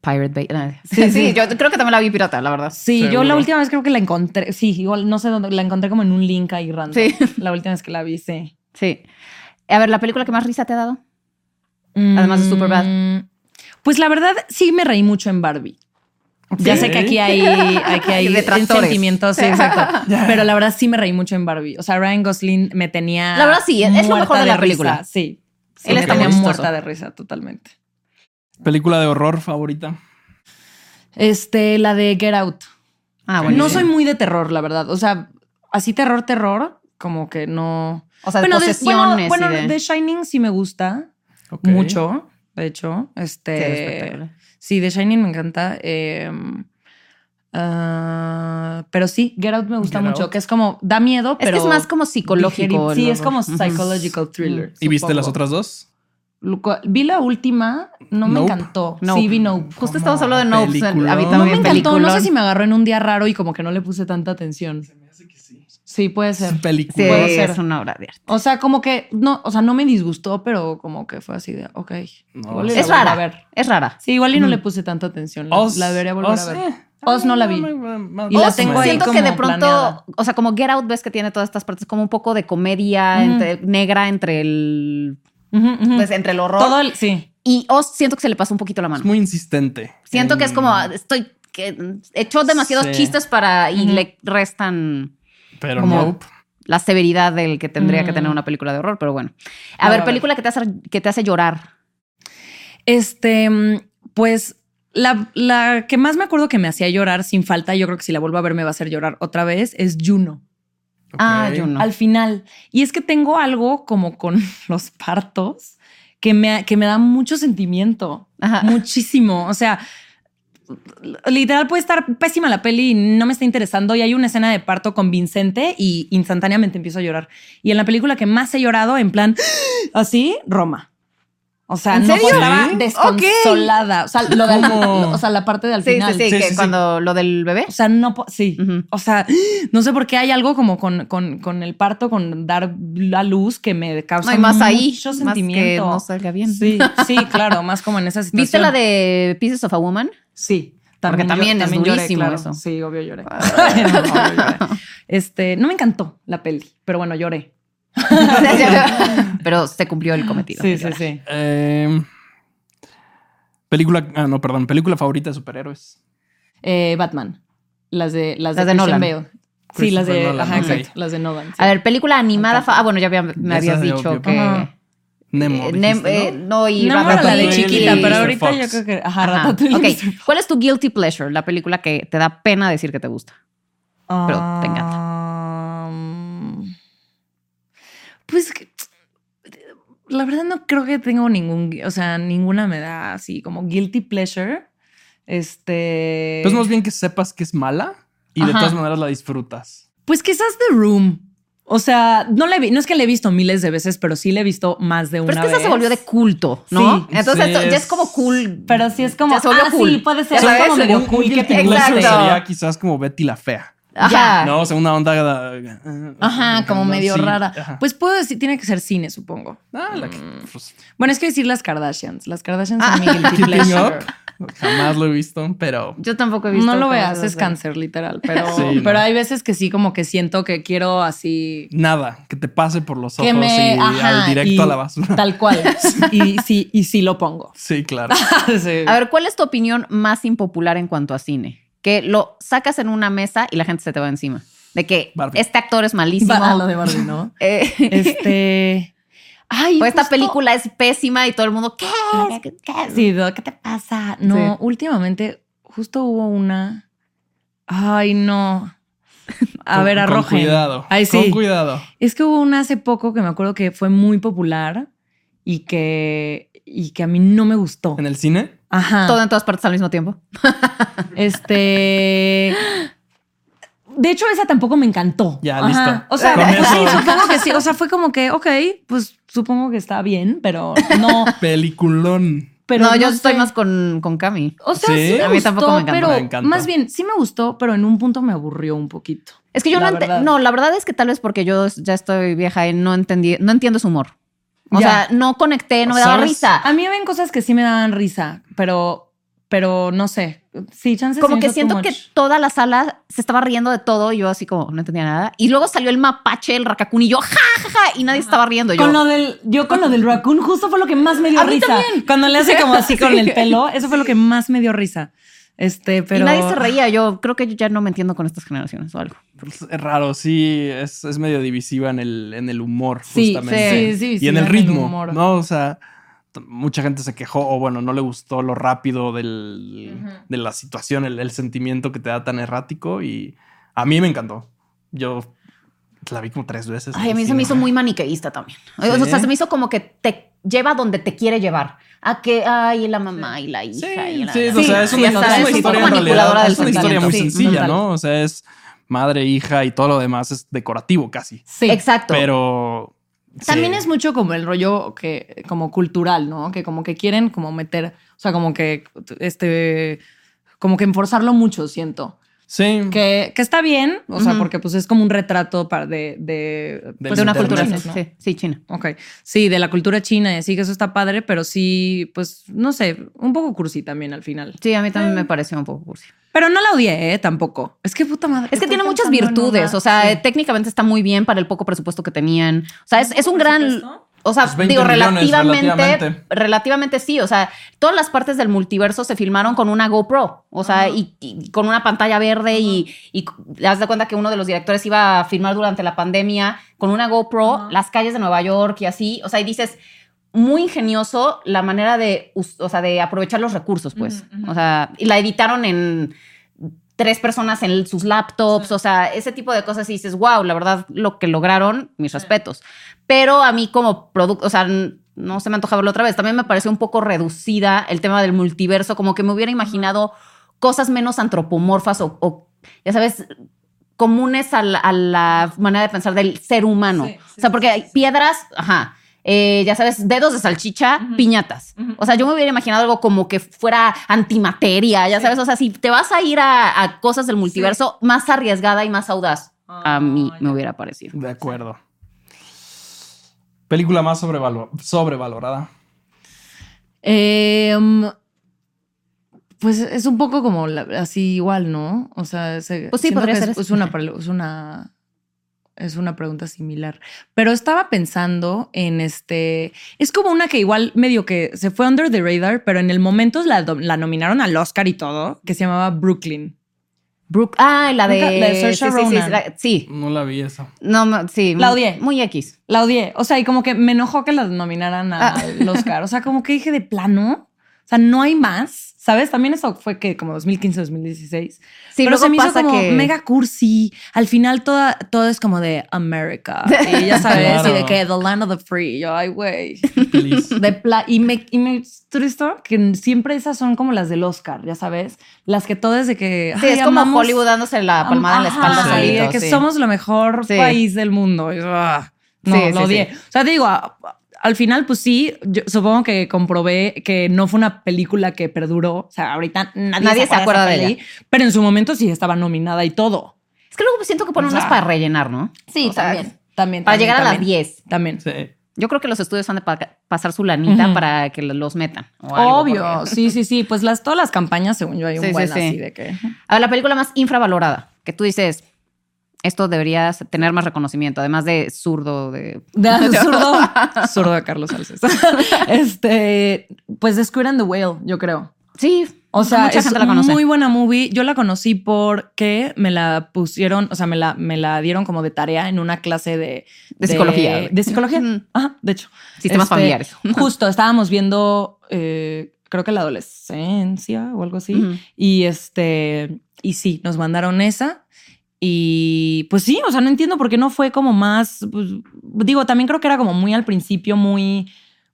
Speaker 1: Pirate Bay.
Speaker 2: Sí,
Speaker 1: Sí, yo creo que también la vi pirata, la verdad.
Speaker 2: Sí, yo la última vez creo que la encontré. Sí, igual no sé dónde. La encontré como en un link ahí random.
Speaker 1: Sí.
Speaker 2: La última vez que la vi, sí.
Speaker 1: Sí. A ver, la película que más risa te ha dado. Además de Superbad.
Speaker 2: Mm, Pues la verdad, sí me reí mucho en Barbie. Ya sé que aquí hay, aquí hay sentimientos, sí, exacto. Pero la verdad sí me reí mucho en Barbie. O sea, Ryan Gosling me tenía.
Speaker 1: La verdad sí, es lo mejor de la
Speaker 2: risa.
Speaker 1: película.
Speaker 2: Sí. Sí,
Speaker 1: Él
Speaker 2: me
Speaker 1: está
Speaker 2: tenía
Speaker 1: muy
Speaker 2: muerta de risa totalmente.
Speaker 3: Película de horror favorita.
Speaker 2: Este, la de Get Out.
Speaker 1: Ah,
Speaker 2: No soy muy de terror, la verdad. O sea, así terror, terror, como que no.
Speaker 1: O sea, de
Speaker 2: de-
Speaker 1: posesiones.
Speaker 2: bueno, bueno,
Speaker 1: de...
Speaker 2: The Shining sí me gusta
Speaker 3: Ok.
Speaker 2: mucho, de hecho. Este, sí, The Shining me encanta. eh, ah, pero sí, Get Out me gusta
Speaker 3: Get
Speaker 2: mucho,
Speaker 3: Out.
Speaker 2: que es como, da miedo,
Speaker 1: Es
Speaker 2: pero...
Speaker 1: que es más como psicológico.
Speaker 2: Sí, es como psychological thriller.
Speaker 3: ¿Y viste las otras dos?
Speaker 2: Vi la última, no me encantó.
Speaker 1: Nope.
Speaker 2: Sí, vi Nope.
Speaker 1: Justo estamos hablando de Nope.
Speaker 3: Peliculón.
Speaker 1: A mí
Speaker 2: No me encantó, no sé si me agarró en un día raro y como que no le puse tanta atención. Sí, puede ser.
Speaker 1: Sí,
Speaker 3: Película.
Speaker 2: Puede ser.
Speaker 1: es una obra de arte.
Speaker 2: O sea, como que no, o sea, no me disgustó, pero como que fue así de, ok.
Speaker 3: No.
Speaker 2: igual
Speaker 1: Es rara.
Speaker 2: a ver.
Speaker 1: Es rara.
Speaker 2: Sí, igual y no
Speaker 3: Mm.
Speaker 2: le puse tanta atención. La, la debería volver a ver. Oz no la vi.
Speaker 3: Más-
Speaker 2: Y la tengo ahí
Speaker 1: Siento
Speaker 2: como
Speaker 1: que de pronto,
Speaker 2: planeada.
Speaker 1: o sea, como Get Out ves que tiene todas estas partes como un poco de comedia entre- negra entre el pues entre el horror
Speaker 2: Todo el, sí.
Speaker 1: y Oz siento que se le pasó un poquito la mano.
Speaker 3: Es muy insistente.
Speaker 1: Siento que es como estoy que echó demasiados
Speaker 3: Sí.
Speaker 1: chistes para y le restan
Speaker 3: Pero
Speaker 1: como-
Speaker 3: Nope.
Speaker 1: la severidad del que tendría que
Speaker 2: Mm.
Speaker 1: tener una película de horror, pero bueno. A ver,
Speaker 2: a
Speaker 1: película que te hace que te hace llorar.
Speaker 2: Este, mm, pues la, la que más me acuerdo que me hacía llorar sin falta, yo creo que si la vuelvo a ver me va a hacer llorar otra vez, es Juno.
Speaker 1: Ah,
Speaker 3: Ok.
Speaker 1: yo no.
Speaker 2: Al final. Y es que tengo algo como con los partos que me, que me da mucho sentimiento.
Speaker 1: Ajá.
Speaker 2: Muchísimo. O sea, literal puede estar pésima la peli y no me está interesando. Y hay una escena de parto convincente y instantáneamente empiezo a llorar. Y en la película que más he llorado, en plan así, Roma. O sea,
Speaker 1: ¿En
Speaker 2: no
Speaker 1: serio?
Speaker 2: estaba desconsolada. O sea, lo
Speaker 3: ¿Cómo?
Speaker 2: o sea, la parte del
Speaker 1: Sí,
Speaker 2: final.
Speaker 1: sí, sí,
Speaker 3: Sí,
Speaker 1: que
Speaker 3: sí, sí.
Speaker 1: cuando lo del bebé.
Speaker 2: O sea, no, sí. O sea, no sé por qué hay algo como con, con, con el parto, con dar la luz que me causa
Speaker 1: No, y más ahí,
Speaker 2: mucho
Speaker 1: más que
Speaker 2: sentimiento.
Speaker 1: no salga bien.
Speaker 2: Sí, sí, claro, más como en esa situación.
Speaker 1: ¿Viste la de Pieces of a Woman?
Speaker 2: Sí.
Speaker 1: Porque también
Speaker 2: yo-
Speaker 1: es
Speaker 2: lloré,
Speaker 1: durísimo
Speaker 2: claro.
Speaker 1: eso.
Speaker 2: Sí, obvio lloré. Obvio lloré. Este, no me encantó la peli, pero bueno, lloré.
Speaker 1: Pero se cumplió el cometido.
Speaker 2: Sí, sí, sí.
Speaker 3: Eh, película. Ah, no, perdón. Película favorita de superhéroes.
Speaker 2: Eh, Batman. Las de las,
Speaker 1: Las
Speaker 2: de,
Speaker 1: de Nolan.
Speaker 2: Bale. Sí, las de,
Speaker 3: Nolan,
Speaker 2: ajá,
Speaker 3: ok.
Speaker 2: exacto, las de Nolan. sí.
Speaker 1: A ver, película animada. Ah, bueno, ya había- me habías dicho
Speaker 3: obvio.
Speaker 1: que.
Speaker 2: Ajá.
Speaker 3: Nemo.
Speaker 1: Eh,
Speaker 3: dijiste,
Speaker 1: Nem- eh,
Speaker 3: ¿no?
Speaker 1: no, y
Speaker 2: No, la de chiquita, pero ahorita
Speaker 3: Fox.
Speaker 2: yo creo que. Ajá,
Speaker 1: Ajá.
Speaker 2: Ratatouille.
Speaker 1: Ok,
Speaker 2: Mr. Fox.
Speaker 1: ¿cuál es tu guilty pleasure? La película que te da pena decir que te gusta. Pero te
Speaker 2: encanta. Pues la verdad no creo que tengo ningún, o sea, ninguna me da así como guilty pleasure. Este.
Speaker 3: Pues más bien que sepas que es mala y de todas maneras la disfrutas.
Speaker 2: Pues quizás The Room. O sea, no le vi, no es que le he visto miles de veces, pero sí le he visto más de una
Speaker 1: Pero es que
Speaker 2: vez.
Speaker 1: esa se volvió de culto, ¿no?
Speaker 2: Sí,
Speaker 1: Entonces
Speaker 3: sí,
Speaker 1: esto ya es como cool.
Speaker 2: Pero sí es como.
Speaker 1: Ya se volvió
Speaker 2: ah,
Speaker 1: cool.
Speaker 2: sí, puede ser.
Speaker 1: Ya
Speaker 2: Es como medio cool que te
Speaker 3: sería quizás como Betty la fea.
Speaker 1: Ajá.
Speaker 3: No, o sea, una onda. eh,
Speaker 2: Ajá, como medio
Speaker 3: sí,
Speaker 2: rara.
Speaker 3: ajá.
Speaker 2: Pues puedo decir, tiene que ser cine, supongo.
Speaker 3: Ah, la que- pues,
Speaker 2: Bueno, es que decir las Kardashians. Las Kardashians
Speaker 1: Ah.
Speaker 2: son mi pleasure.
Speaker 3: up. Jamás lo he visto, pero.
Speaker 1: Yo tampoco he visto.
Speaker 2: No lo veas, es cáncer, literal. Pero, pero hay veces que sí, como que siento que quiero así.
Speaker 3: Nada, que te pase por los ojos y al directo a la basura.
Speaker 2: Tal cual. y sí, y sí lo pongo.
Speaker 3: Sí, claro.
Speaker 1: A ver, ¿cuál es tu opinión más impopular en cuanto a cine? Que lo sacas en una mesa y la gente se te va encima. De que este actor es malísimo.
Speaker 2: lo de Barbie, ¿no? Eh, este.
Speaker 1: Ay, esta película es pésima y todo el mundo, ¿qué?
Speaker 2: ¿Qué, Sí, ¿qué te pasa? No, últimamente justo hubo una. Ay, no. A ver, arrojen.
Speaker 3: Con cuidado.
Speaker 2: Ay, sí.
Speaker 3: Con cuidado.
Speaker 2: Es que hubo una hace poco que me acuerdo que fue muy popular y que, y que a mí no me gustó.
Speaker 3: ¿En el cine?
Speaker 1: Ajá. Todo en todas partes al mismo tiempo.
Speaker 2: este. De hecho, esa tampoco me encantó.
Speaker 3: Ya, listo.
Speaker 2: O sea, pues sí, supongo que sí. O sea, fue como que, ok, pues supongo que está bien, pero no.
Speaker 3: Peliculón.
Speaker 1: Pero no, yo estoy más con, con Cami.
Speaker 2: O sea, sí, a mí tampoco me encantó. Pero más bien, sí me gustó, pero en un punto me aburrió un poquito.
Speaker 1: Es que yo no No, la verdad es que tal vez porque yo ya estoy vieja y no entendí, no entiendo su humor. O sea, no conecté, no me daba risa.
Speaker 2: A mí ven cosas que sí me daban risa, pero pero no sé. Sí, chances.
Speaker 1: Como que siento que toda la sala se estaba riendo de todo y yo así como no entendía nada. Y luego salió el mapache, el raccoon y yo ja, ja, ja y nadie estaba riendo.
Speaker 2: Yo. Con lo del, yo con lo del raccoon justo fue lo que más me dio risa. Cuando le hace como así con el pelo, eso fue lo que más me dio risa. Este, pero.
Speaker 1: Y nadie se reía. Yo creo que yo ya no me entiendo con estas generaciones o algo.
Speaker 3: Pues, es raro, sí, es, es, medio divisiva en el, en el humor,
Speaker 2: sí,
Speaker 3: justamente.
Speaker 2: Sí,
Speaker 3: sí, y en el ritmo. ¿No? O sea mucha gente se quejó o bueno, no le gustó lo rápido del, de la situación, el, sentimiento que te da tan errático y a mí me encantó. Yo la vi como tres veces.
Speaker 1: Ay, a mí se me hizo muy maniqueísta también. O sea, se me hizo como que te lleva donde te quiere llevar. A que, ay, la mamá y la hija.
Speaker 3: Sí,
Speaker 1: y la...
Speaker 3: sí o sea, es una, historia en realidad, es una historia muy sencilla, ¿no? O sea, es madre, hija y todo lo demás es decorativo casi.
Speaker 1: Sí, exacto.
Speaker 3: Pero
Speaker 2: también es mucho como el rollo que, como cultural, ¿no? Que como que quieren como meter, o sea, como que, este, como que enforzarlo mucho, siento.
Speaker 3: Sí.
Speaker 2: Que, que está bien, o sea, porque pues es como un retrato para de, de,
Speaker 1: pues, de una cultura china. Sí, sí, china.
Speaker 2: Ok. Sí, de la cultura china y así que eso está padre, pero sí, pues, no sé, un poco cursi también al final.
Speaker 1: Sí, a mí también me pareció un poco cursi.
Speaker 2: Pero no la odié, ¿eh? Tampoco. Es que puta madre.
Speaker 1: Es que tiene muchas virtudes. O sea, técnicamente está muy bien para el poco presupuesto que tenían. O sea, es, es un gran. O sea, pues digo, relativamente, relativamente, sí. O sea, todas las partes del multiverso se filmaron con una GoPro. O sea, y, con una pantalla verde y, y das de cuenta que uno de los directores iba a filmar durante la pandemia con una GoPro las calles de Nueva York y así. O sea, y dices, muy ingenioso la manera de, o sea, de aprovechar los recursos, pues. O sea, y la editaron en tres personas en sus laptops, o sea, ese tipo de cosas y dices, wow, la verdad, lo que lograron, mis respetos. Pero a mí como producto, o sea, no se me antojaba la otra vez, también me pareció un poco reducida el tema del multiverso, como que me hubiera imaginado cosas menos antropomorfas o, ya sabes, comunes a la, manera de pensar del ser humano. o sea, porque hay piedras, ajá eh, ya sabes, dedos de salchicha, piñatas. O sea, yo me hubiera imaginado algo como que fuera antimateria, ya sabes. O sea, si te vas a ir a, cosas del multiverso, más arriesgada y más audaz, a ah, mí me hubiera parecido.
Speaker 3: De acuerdo. Película más sobrevalorada.
Speaker 2: Em, pues es un poco como así igual, ¿no? O sea,
Speaker 1: pues sí, podría ser.
Speaker 2: es, una, es una es una pregunta similar. Pero estaba pensando en este. Es como una que igual medio que se fue under the radar, pero en el momento la, nominaron al Oscar y todo, que se llamaba Brooklyn.
Speaker 1: Brook, ah, la de,
Speaker 2: la sí,
Speaker 1: sí,
Speaker 3: No la vi esa.
Speaker 1: No, sí.
Speaker 2: La odié.
Speaker 1: Muy X.
Speaker 2: La odié. O sea, y como que me enojó que la nominaran al ah. Oscar. O sea, como que dije de plano. O sea, no hay más. ¿Sabes? También eso fue que como 2015, 2016. Sí, pero se me hizo como mega cursi. Al final toda, todo es como de America. Y ya sabes, y de que the land of the free. Yo, ay, güey. De y me, y me que siempre esas son como las del Oscar, ya sabes. Las que todo es de que.
Speaker 1: Sí, es como Hollywood dándose la palmada en la espalda.
Speaker 2: Sí, de que somos lo mejor país del mundo. Ah, no, lo odié. O sea, te digo, al final, pues sí, yo supongo que comprobé que no fue una película que perduró. O sea, ahorita nadie, se acuerda, de, ella. Pero en su momento sí estaba nominada y todo.
Speaker 1: Es que luego siento que ponen unas para rellenar, ¿no?
Speaker 2: Sí, también. También.
Speaker 1: Para llegar
Speaker 2: a
Speaker 1: las 10.
Speaker 2: También.
Speaker 3: Sí.
Speaker 1: Yo creo que los estudios han de pasar su lanita para que los metan.
Speaker 2: Obvio, sí, sí, sí. Pues las, todas las campañas, según yo, hay un buen así de que.
Speaker 1: A ver, la película más infravalorada, que tú dices, esto debería tener más reconocimiento, además de zurdo de...
Speaker 2: de zurdo, zurdo de Carlos Salces. este, pues The Squid and the Whale, yo creo.
Speaker 1: Sí,
Speaker 2: o sea, es la muy buena movie. Yo la conocí porque me la pusieron, o sea, me la, me la dieron como de tarea en una clase de...
Speaker 1: De, psicología.
Speaker 2: De psicología. Ajá, de hecho.
Speaker 1: Sistemas este, familiares.
Speaker 2: Justo, estábamos viendo, eh, creo que la adolescencia o algo así. Y este, y sí, nos mandaron esa. Y pues sí, o sea, no entiendo por qué no fue como más, pues, digo, también creo que era como muy al principio, muy...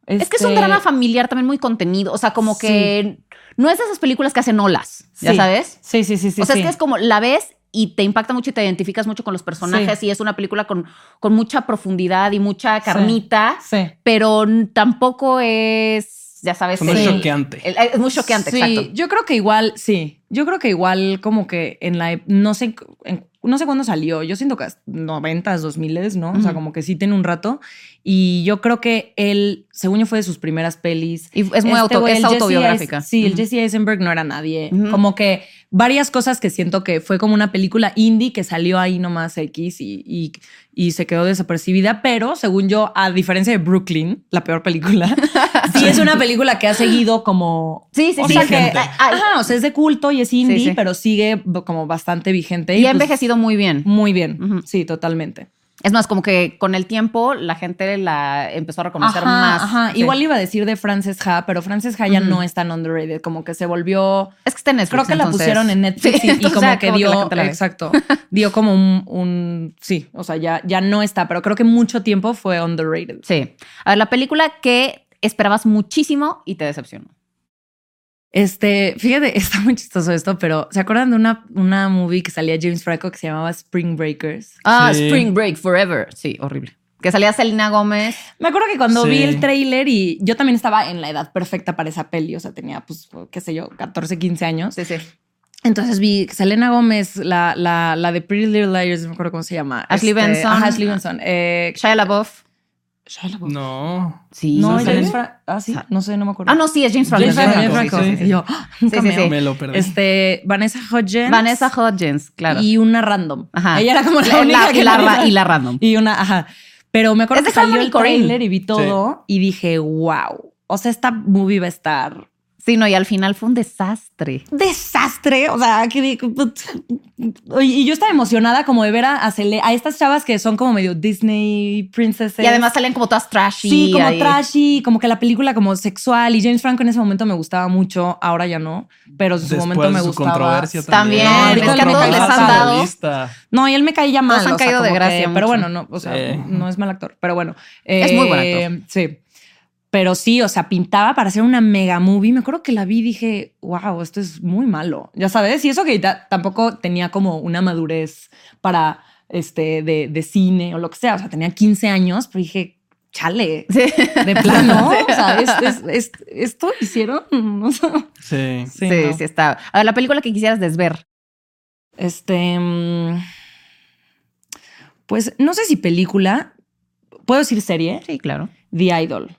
Speaker 1: Es que es un este drama familiar también muy contenido, o sea, como que no es de esas películas que hacen olas, ¿ya sabes?
Speaker 2: Sí, sí, sí, sí.
Speaker 1: O sea, es que es como la ves y te impacta mucho y te identificas mucho con los personajes y es una película con, con mucha profundidad y mucha carnita, sí. pero tampoco es, ya sabes,
Speaker 3: es muy choqueante.
Speaker 1: es muy choqueante,
Speaker 2: sí, Yo creo que igual, sí, yo creo que igual como que en la, no sé, no sé cuándo salió, yo siento que 90s, 2000 ¿no? O sea, como que sí tiene un rato. Y yo creo que él, según yo, fue de sus primeras pelis.
Speaker 1: Y es muy auto, es autobiográfica.
Speaker 2: sí, el Jesse Eisenberg no era nadie. Como que varias cosas que siento que fue como una película indie que salió ahí nomás X y, y, se quedó desapercibida. Pero según yo, a diferencia de Brooklyn, la peor película, sí es una película que ha seguido como.
Speaker 1: Sí, sí, sí.
Speaker 2: Que, ajá, o sea, es de culto y es indie, pero sigue como bastante vigente.
Speaker 1: Y, ha pues envejecido muy bien.
Speaker 2: Muy bien. Sí, totalmente.
Speaker 1: Es más, como que con el tiempo la gente la empezó a reconocer más.
Speaker 2: Ajá, igual iba a decir de Frances Ha, pero Frances Ha ya no es tan underrated, como que se volvió.
Speaker 1: Es que está en Netflix.
Speaker 2: Creo que la pusieron en Netflix y, como que dio. exacto. dio como un, Sí, o sea, ya, ya no está, pero creo que mucho tiempo fue underrated.
Speaker 1: Sí. A ver, la película que esperabas muchísimo y te decepcionó.
Speaker 2: Este, fíjate, está muy chistoso esto, pero ¿se acuerdan de una, una movie que salía James Franco que se llamaba Spring Breakers?
Speaker 1: Ah, Spring Break Forever. Sí, horrible. Que salía Selena Gómez.
Speaker 2: Me acuerdo que cuando vi el trailer y yo también estaba en la edad perfecta para esa peli, o sea, tenía, pues, qué sé yo, 14, 15 años.
Speaker 1: Sí, sí.
Speaker 2: Entonces vi Selena Gómez, la, la, la de Pretty Little Liars, no me acuerdo cómo se llama.
Speaker 1: Ashley este, Benson.
Speaker 2: Ashley Benson. Eh,
Speaker 1: Shia LaBeouf.
Speaker 3: No.
Speaker 2: Sí. No, James Ah, sí. No sé, no me acuerdo.
Speaker 1: Ah, no, sí, es James Franco.
Speaker 2: James Franco. Sí, sí, yo,
Speaker 3: sí, sí, Me lo perdí.
Speaker 2: Este, Vanessa Hudgens.
Speaker 1: Vanessa Hudgens, claro.
Speaker 2: Y una random.
Speaker 1: Ajá.
Speaker 2: Ella era como la,
Speaker 1: única que la, y la random.
Speaker 2: Y una, ajá. Pero me acuerdo que salió el trailer y vi todo y dije, wow. O sea, esta movie va a estar
Speaker 1: Sí, no, y al final fue un desastre.
Speaker 2: Desastre. O sea, que y yo estaba emocionada como de ver a, a, estas chavas que son como medio Disney princesses.
Speaker 1: Y además salen como todas trashy.
Speaker 2: Sí, como trashy, como que la película como sexual. Y James Franco en ese momento me gustaba mucho, ahora ya no, pero en su momento me gustaba.
Speaker 3: controversia
Speaker 1: también. también. es que a todos les han dado.
Speaker 2: No, y él me caía mal.
Speaker 1: Todos han caído de gracia.
Speaker 2: pero bueno, no, o sea, no es mal actor. Pero bueno.
Speaker 1: es muy buen actor.
Speaker 2: Eh, sí. Pero sí, o sea, pintaba para hacer una mega movie. Me acuerdo que la vi y dije, wow, esto es muy malo. Ya sabes, y eso que tampoco tenía como una madurez para este de, de, cine o lo que sea. O sea, tenía 15 años, pero dije, chale, de plano. O sea, esto hicieron.
Speaker 3: sí,
Speaker 1: sí, sí, está. A ver, la película que quisieras desver.
Speaker 2: Este. Mm, pues no sé si película. ¿Puedo decir serie?
Speaker 1: Sí, claro.
Speaker 2: The Idol.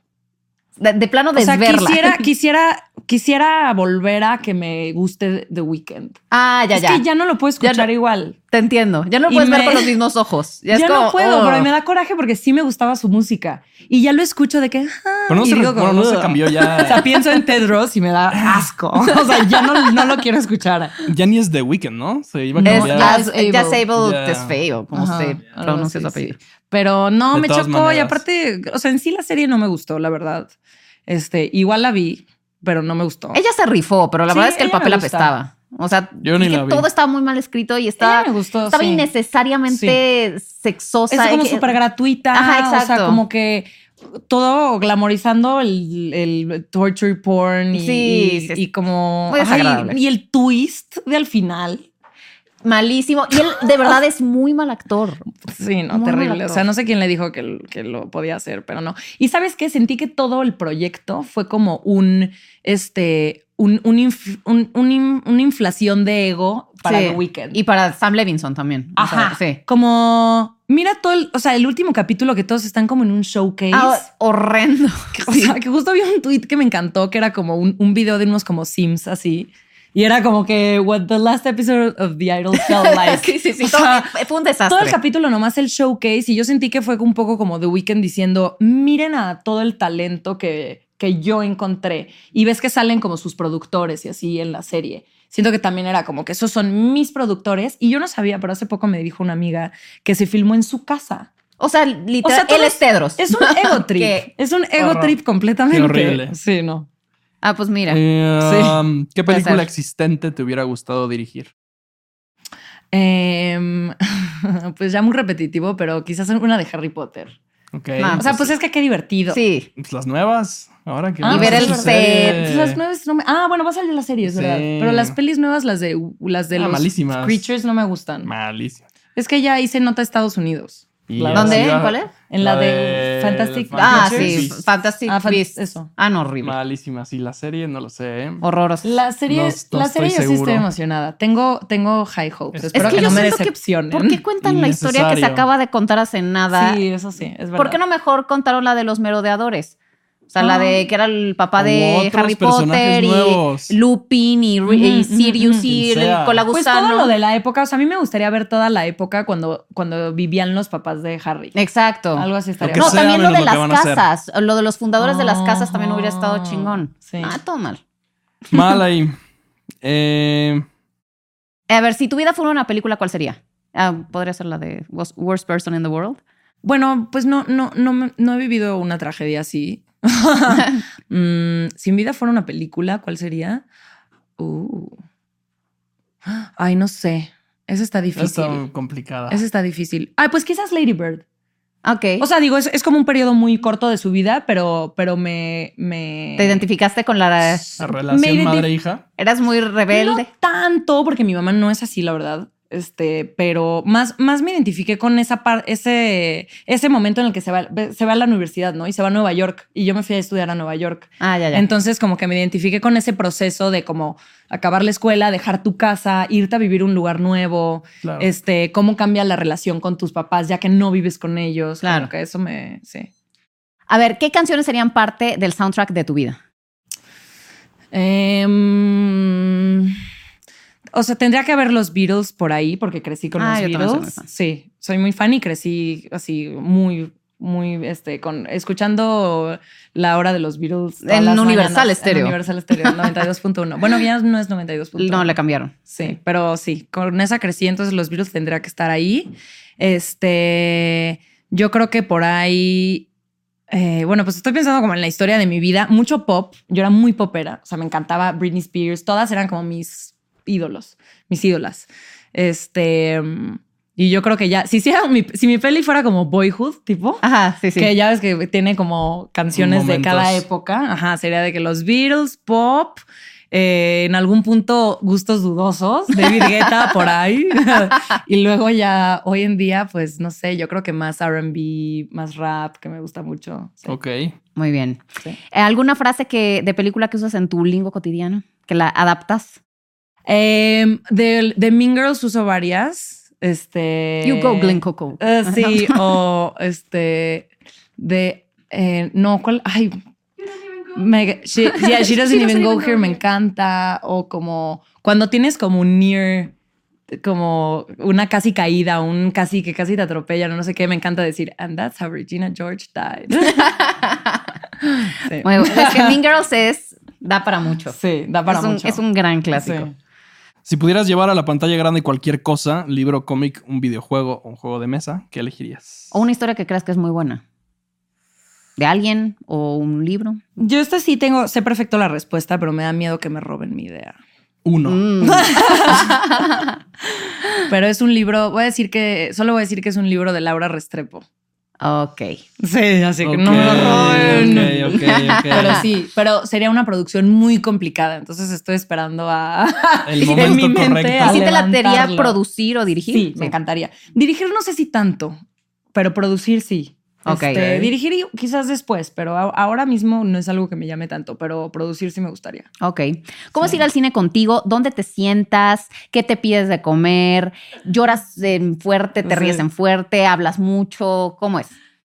Speaker 1: De, plano de O sea,
Speaker 2: quisiera, quisiera, quisiera volver a que me guste The Weeknd.
Speaker 1: Ah, ya, ya.
Speaker 2: Es que ya no lo puedo escuchar igual.
Speaker 1: Te entiendo. Ya no lo puedes ver con los mismos ojos.
Speaker 2: Ya, no puedo, pero oh. me da coraje porque sí me gustaba su música. Y ya lo escucho de que.
Speaker 3: Ah", pero no, se, no se, cambió ya.
Speaker 2: o sea, pienso en Ted Ross y me da asco. o sea, ya no, no, lo quiero escuchar.
Speaker 3: Ya ni es The Weeknd, ¿no? Se iba a
Speaker 1: cambiar. Es, ya es Able o como se pronuncia su apellido.
Speaker 2: Pero no, me chocó. Y aparte, o sea, en sí la serie no me gustó, la verdad. Este, igual la vi, pero no me gustó.
Speaker 1: Ella se rifó, pero la verdad es que el papel apestaba. O sea, todo estaba muy mal escrito y estaba,
Speaker 2: me gustó,
Speaker 1: estaba innecesariamente sexosa.
Speaker 2: Es como súper gratuita. Ajá, exacto. O sea, como que todo glamorizando el, el torture porn y, sí, y, como... y, el twist de al final
Speaker 1: malísimo. Y él de verdad es muy mal actor.
Speaker 2: Sí, no, terrible. O sea, no sé quién le dijo que, que, lo podía hacer, pero no. Y sabes qué? Sentí que todo el proyecto fue como un, este, un, una inflación de ego para The Weeknd.
Speaker 1: Y para Sam Levinson también.
Speaker 2: Ajá. sí. Como mira todo el, o sea, el último capítulo que todos están como en un showcase. Ah,
Speaker 1: horrendo.
Speaker 2: o sea, que justo había un tweet que me encantó, que era como un, un video de unos como Sims así. Y era como que what the last episode of The Idol felt like.
Speaker 1: sí, sí, sí. fue un desastre.
Speaker 2: Todo el capítulo nomás el showcase y yo sentí que fue un poco como The Weeknd diciendo, miren a todo el talento que, que yo encontré. Y ves que salen como sus productores y así en la serie. Siento que también era como que esos son mis productores. Y yo no sabía, pero hace poco me dijo una amiga que se filmó en su casa.
Speaker 1: O sea, literal, él es Tedros.
Speaker 2: Es un ego trip. es un ego trip completamente. Qué horrible. Sí, no.
Speaker 1: Ah, pues mira.
Speaker 3: Eh, um, ¿Qué película existente te hubiera gustado dirigir?
Speaker 2: Em, pues ya muy repetitivo, pero quizás una de Harry Potter.
Speaker 3: Ok.
Speaker 2: o sea, pues, es que qué divertido.
Speaker 1: Sí.
Speaker 3: Pues las nuevas. Ahora que.
Speaker 1: Ah, y ver el set.
Speaker 2: Pues las nuevas no me... Ah, bueno, va a salir la serie, es verdad. Pero las pelis nuevas, las de, las de ah, los
Speaker 3: malísimas.
Speaker 2: Creatures, no me gustan.
Speaker 3: Malísimas.
Speaker 2: Es que ya hice nota Estados Unidos.
Speaker 1: ¿Dónde? ¿Cuál es?
Speaker 2: En la, de, Fantastic
Speaker 1: Ah, sí, Fantastic ah,
Speaker 2: Eso.
Speaker 1: Ah, no, horrible.
Speaker 3: Malísima. Sí, la serie no lo sé. ¿eh?
Speaker 1: Horrorosa.
Speaker 2: La serie, la serie yo sí estoy emocionada. Tengo, tengo high hopes. Espero que, no me decepcionen.
Speaker 1: ¿Por qué cuentan la historia que se acaba de contar hace nada?
Speaker 2: Sí, eso sí, es verdad.
Speaker 1: ¿Por qué no mejor contaron la de los merodeadores? O sea, la de que era el papá de Harry Potter y Lupin y, Sirius y el colagusano.
Speaker 2: Pues todo lo de la época. O sea, a mí me gustaría ver toda la época cuando, cuando vivían los papás de Harry.
Speaker 1: Exacto.
Speaker 2: Algo así estaría.
Speaker 1: No, también lo de las casas. Lo de los fundadores de las casas también hubiera estado ah, chingón. Sí. Ah, todo mal.
Speaker 3: Mal ahí. Eh...
Speaker 1: A ver, si tu vida fuera una película, ¿cuál sería? Ah, Podría ser la de Worst Person in the World.
Speaker 2: Bueno, pues no, no, no, no he vivido una tragedia así. Mm, si mi vida fuera una película, ¿cuál sería? Uh. Ay, no sé. Esa está difícil.
Speaker 3: Está complicada.
Speaker 2: Esa está difícil. Ay, pues quizás Lady Bird.
Speaker 1: Ok.
Speaker 2: O sea, digo, es, como un periodo muy corto de su vida, pero, pero me, me...
Speaker 1: ¿Te identificaste con la...
Speaker 3: La relación madre-hija?
Speaker 1: Eras muy rebelde.
Speaker 2: No tanto, porque mi mamá no es así, la verdad. Este, pero más, más me identifiqué con esa ese, ese momento en el que se va, se va a la universidad, ¿no? Y se va a Nueva York. Y yo me fui a estudiar a Nueva York.
Speaker 1: Ah, ya, ya.
Speaker 2: Entonces, como que me identifiqué con ese proceso de como acabar la escuela, dejar tu casa, irte a vivir un lugar nuevo. Este, cómo cambia la relación con tus papás ya que no vives con ellos. Claro. que eso me. Sí.
Speaker 1: A ver, ¿qué canciones serían parte del soundtrack de tu vida?
Speaker 2: Eh. O sea, tendría que haber los Beatles por ahí porque crecí con ah, los Beatles. sí, soy muy fan y crecí así muy muy este con escuchando la hora de los Beatles
Speaker 1: en Universal Stereo.
Speaker 2: En Universal Stereo 92.1. bueno, ya no es 92.1.
Speaker 1: No, le cambiaron.
Speaker 2: Sí, pero sí, con esa crecí, entonces los Beatles tendría que estar ahí. Este, yo creo que por ahí eh, bueno, pues estoy pensando como en la historia de mi vida, mucho pop, yo era muy popera, o sea, me encantaba Britney Spears, todas eran como mis ídolos, mis ídolas. Este. Y yo creo que ya, si, mi, si mi peli fuera como Boyhood, tipo,
Speaker 1: ajá, sí, sí.
Speaker 2: que ya ves que tiene como canciones de cada época, ajá, sería de que los Beatles, pop, eh, en algún punto gustos dudosos, David Guetta por ahí, y luego ya hoy en día, pues no sé, yo creo que más RB, más rap, que me gusta mucho.
Speaker 3: Ok.
Speaker 1: Muy bien. ¿Alguna frase que, de película que usas en tu lingo cotidiano, que la adaptas?
Speaker 2: Eh, de, de Mean Girls uso varias. Este.
Speaker 1: You go, Glen Coco.
Speaker 2: Eh, sí, o este. De. Eh, no, ¿cuál? Ay. Me, she, yeah, she doesn't, even, go, here, me encanta. O como cuando tienes como un near, como una casi caída, un casi que casi te atropella, no sé qué, me encanta decir, and that's how Regina George died.
Speaker 1: Bueno, es que Mean Girls es, da para mucho.
Speaker 2: Sí, da para mucho.
Speaker 1: es un gran clásico.
Speaker 3: Si pudieras llevar a la pantalla grande cualquier cosa, libro, cómic, un videojuego o un juego de mesa, ¿qué elegirías?
Speaker 1: O una historia que creas que es muy buena. ¿De alguien o un libro?
Speaker 2: Yo este sí tengo, sé perfecto la respuesta, pero me da miedo que me roben mi idea.
Speaker 3: Uno. Mm.
Speaker 2: pero es un libro, voy a decir que, solo voy a decir que es un libro de Laura Restrepo.
Speaker 1: Ok.
Speaker 2: Sí, así que no me roben. Pero sí, pero sería una producción muy complicada. Entonces estoy esperando a.
Speaker 3: El momento mi mente
Speaker 1: ¿Y si te latería producir o dirigir?
Speaker 2: Sí, me encantaría. Dirigir no sé si tanto, pero producir sí. Este, dirigir quizás después, pero ahora mismo no es algo que me llame tanto, pero producir sí me gustaría.
Speaker 1: Ok. ¿Cómo es ir al cine contigo? ¿Dónde te sientas? ¿Qué te pides de comer? ¿Lloras en fuerte? ¿Te ríes en fuerte? ¿Hablas mucho? ¿Cómo es?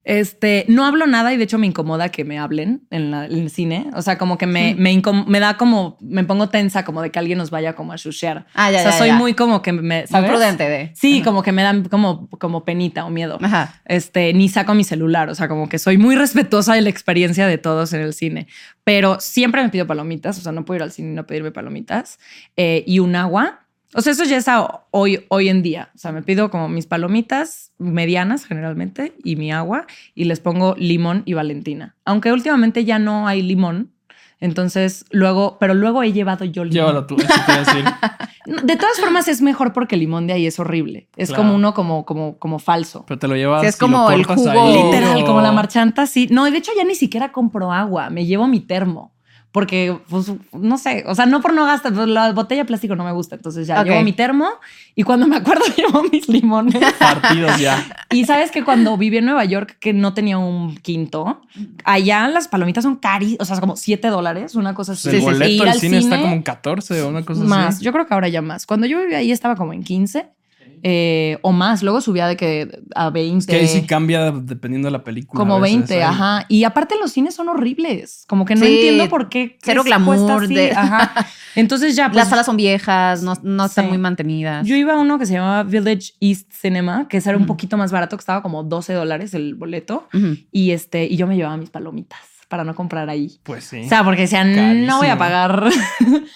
Speaker 2: Este, no hablo nada y de hecho me incomoda que me hablen en, el cine. O sea, como que me, me, da como, me pongo tensa como de que alguien nos vaya como a shushear.
Speaker 1: Ah, ya,
Speaker 2: o sea, soy muy como que me, ¿sabes?
Speaker 1: prudente de.
Speaker 2: Sí, como que me dan como, como penita o miedo. Ajá. Este, ni saco mi celular. O sea, como que soy muy respetuosa de la experiencia de todos en el cine. Pero siempre me pido palomitas. O sea, no puedo ir al cine y no pedirme palomitas. Eh, y un agua. O sea, eso ya es hoy, hoy en día. O sea, me pido como mis palomitas medianas generalmente y mi agua y les pongo limón y valentina. Aunque últimamente ya no hay limón. Entonces, luego, pero luego he llevado yo limón.
Speaker 3: Llévalo tú, eso te decir.
Speaker 2: De todas formas, es mejor porque el limón de ahí es horrible. Es como uno como, como, como falso.
Speaker 3: Pero te lo llevas.
Speaker 1: es como el jugo.
Speaker 2: Literal, como la marchanta, sí. No, de hecho, ya ni siquiera compro agua. Me llevo mi termo porque, pues, no sé, o sea, no por no gastar, pues, la botella de plástico no me gusta, entonces ya llevo mi termo y cuando me acuerdo llevo mis limones.
Speaker 3: Partidos ya.
Speaker 2: Y sabes que cuando viví en Nueva York, que no tenía un quinto, allá las palomitas son cari, o sea, como 7 dólares, una cosa así.
Speaker 3: El boleto del cine, está como en 14 o una cosa
Speaker 2: así. Más, yo creo que ahora ya más. Cuando yo vivía ahí estaba como en 15 eh, o más. Luego subía de que a 20. Es
Speaker 3: que ahí sí cambia dependiendo de la película.
Speaker 2: Como 20, ajá. Y aparte los cines son horribles. Como que no entiendo por qué.
Speaker 1: Cero glamour. De...
Speaker 2: Ajá. Entonces ya.
Speaker 1: Pues, Las salas son viejas, no, no están muy mantenidas.
Speaker 2: Yo iba a uno que se llamaba Village East Cinema, que era un poquito más barato, que estaba como 12 dólares el boleto. Y este, y yo me llevaba mis palomitas para no comprar ahí.
Speaker 3: Pues sí.
Speaker 2: O sea, porque decían, no voy a pagar.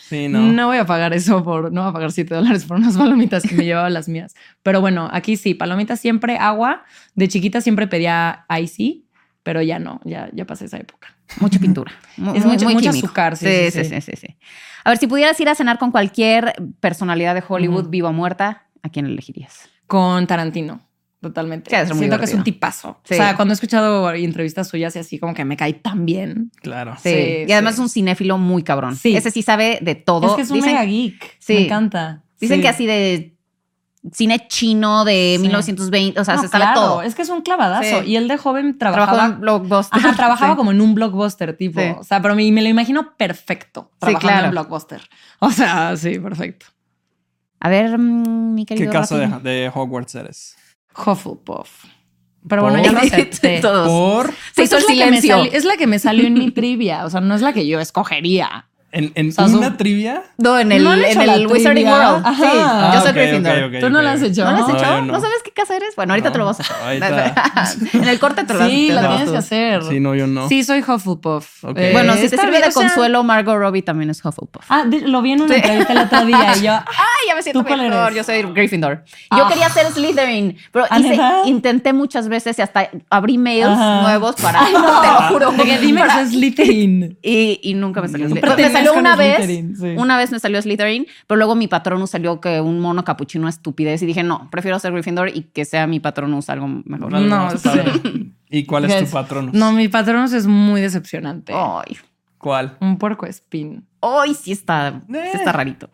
Speaker 2: Sí, no. no voy a pagar eso por, no voy a pagar 7 dólares por unas palomitas que me llevaba las mías. Pero bueno, aquí sí, palomitas siempre, agua. De chiquita siempre pedía icy, pero ya no, ya, ya pasé esa época.
Speaker 1: Mucha pintura.
Speaker 2: es mucho, mucho azúcar.
Speaker 1: Sí sí sí, sí A ver, si pudieras ir a cenar con cualquier personalidad de Hollywood, viva o muerta, ¿a quién elegirías?
Speaker 2: Con Tarantino. Totalmente. Siento que es un tipazo. O sea, cuando he escuchado entrevistas suyas y así, como que me cae tan bien.
Speaker 3: Claro.
Speaker 1: Sí. y además es un cinéfilo muy cabrón. Sí. Ese sí sabe de todo.
Speaker 2: Es que es un mega geek. Sí. Me encanta.
Speaker 1: Dicen que así de cine chino de 1920, o sea, se sabe todo.
Speaker 2: Es que es un clavadazo. Y él de joven trabajaba
Speaker 1: en blockbuster.
Speaker 2: Ajá, trabajaba como en un blockbuster tipo. O sea, pero me, me, lo imagino perfecto trabajando claro. en blockbuster. O sea, sí, perfecto.
Speaker 1: A ver, mm, mi querido.
Speaker 3: ¿Qué caso de, de Hogwarts eres?
Speaker 2: Hufflepuff. Pero bueno, ya lo acepté.
Speaker 3: Por.
Speaker 1: Pues
Speaker 2: es,
Speaker 1: la
Speaker 2: es la que me salió en mi trivia. O sea, no es la que yo escogería.
Speaker 3: ¿En, en una trivia?
Speaker 1: No, en el, en el Wizarding World.
Speaker 2: Ajá.
Speaker 1: Sí,
Speaker 2: ah,
Speaker 1: yo soy Gryffindor.
Speaker 2: ¿Tú no la has hecho?
Speaker 1: ¿No la has hecho? No, sabes qué casa eres? Bueno, ahorita te lo vas a hacer. en el corte te lo vas a
Speaker 2: Sí, la tienes que hacer.
Speaker 3: Sí, no, yo no.
Speaker 2: Sí, soy Hufflepuff.
Speaker 1: Eh, bueno, si te sirve de consuelo, Margot Robbie también es Hufflepuff.
Speaker 2: Ah, lo vi en una entrevista el otro día y yo...
Speaker 1: Ay, ya me siento mejor. Yo soy Gryffindor. Yo ah. quería ser Slytherin, pero intenté muchas veces y hasta abrí mails nuevos para... Te lo juro.
Speaker 2: Dime que es Slytherin.
Speaker 1: Y nunca me salió Slytherin. Salió una vez una vez me salió Slytherin, pero luego mi patronus salió que un mono capuchino estupidez y dije, no, prefiero ser Gryffindor y que sea mi patronus algo mejor.
Speaker 2: No,
Speaker 3: ¿Y cuál es tu patronus?
Speaker 2: No, mi patronus es muy decepcionante.
Speaker 1: Ay.
Speaker 3: ¿Cuál?
Speaker 2: Un puerco espín.
Speaker 1: Hoy sí está, está rarito.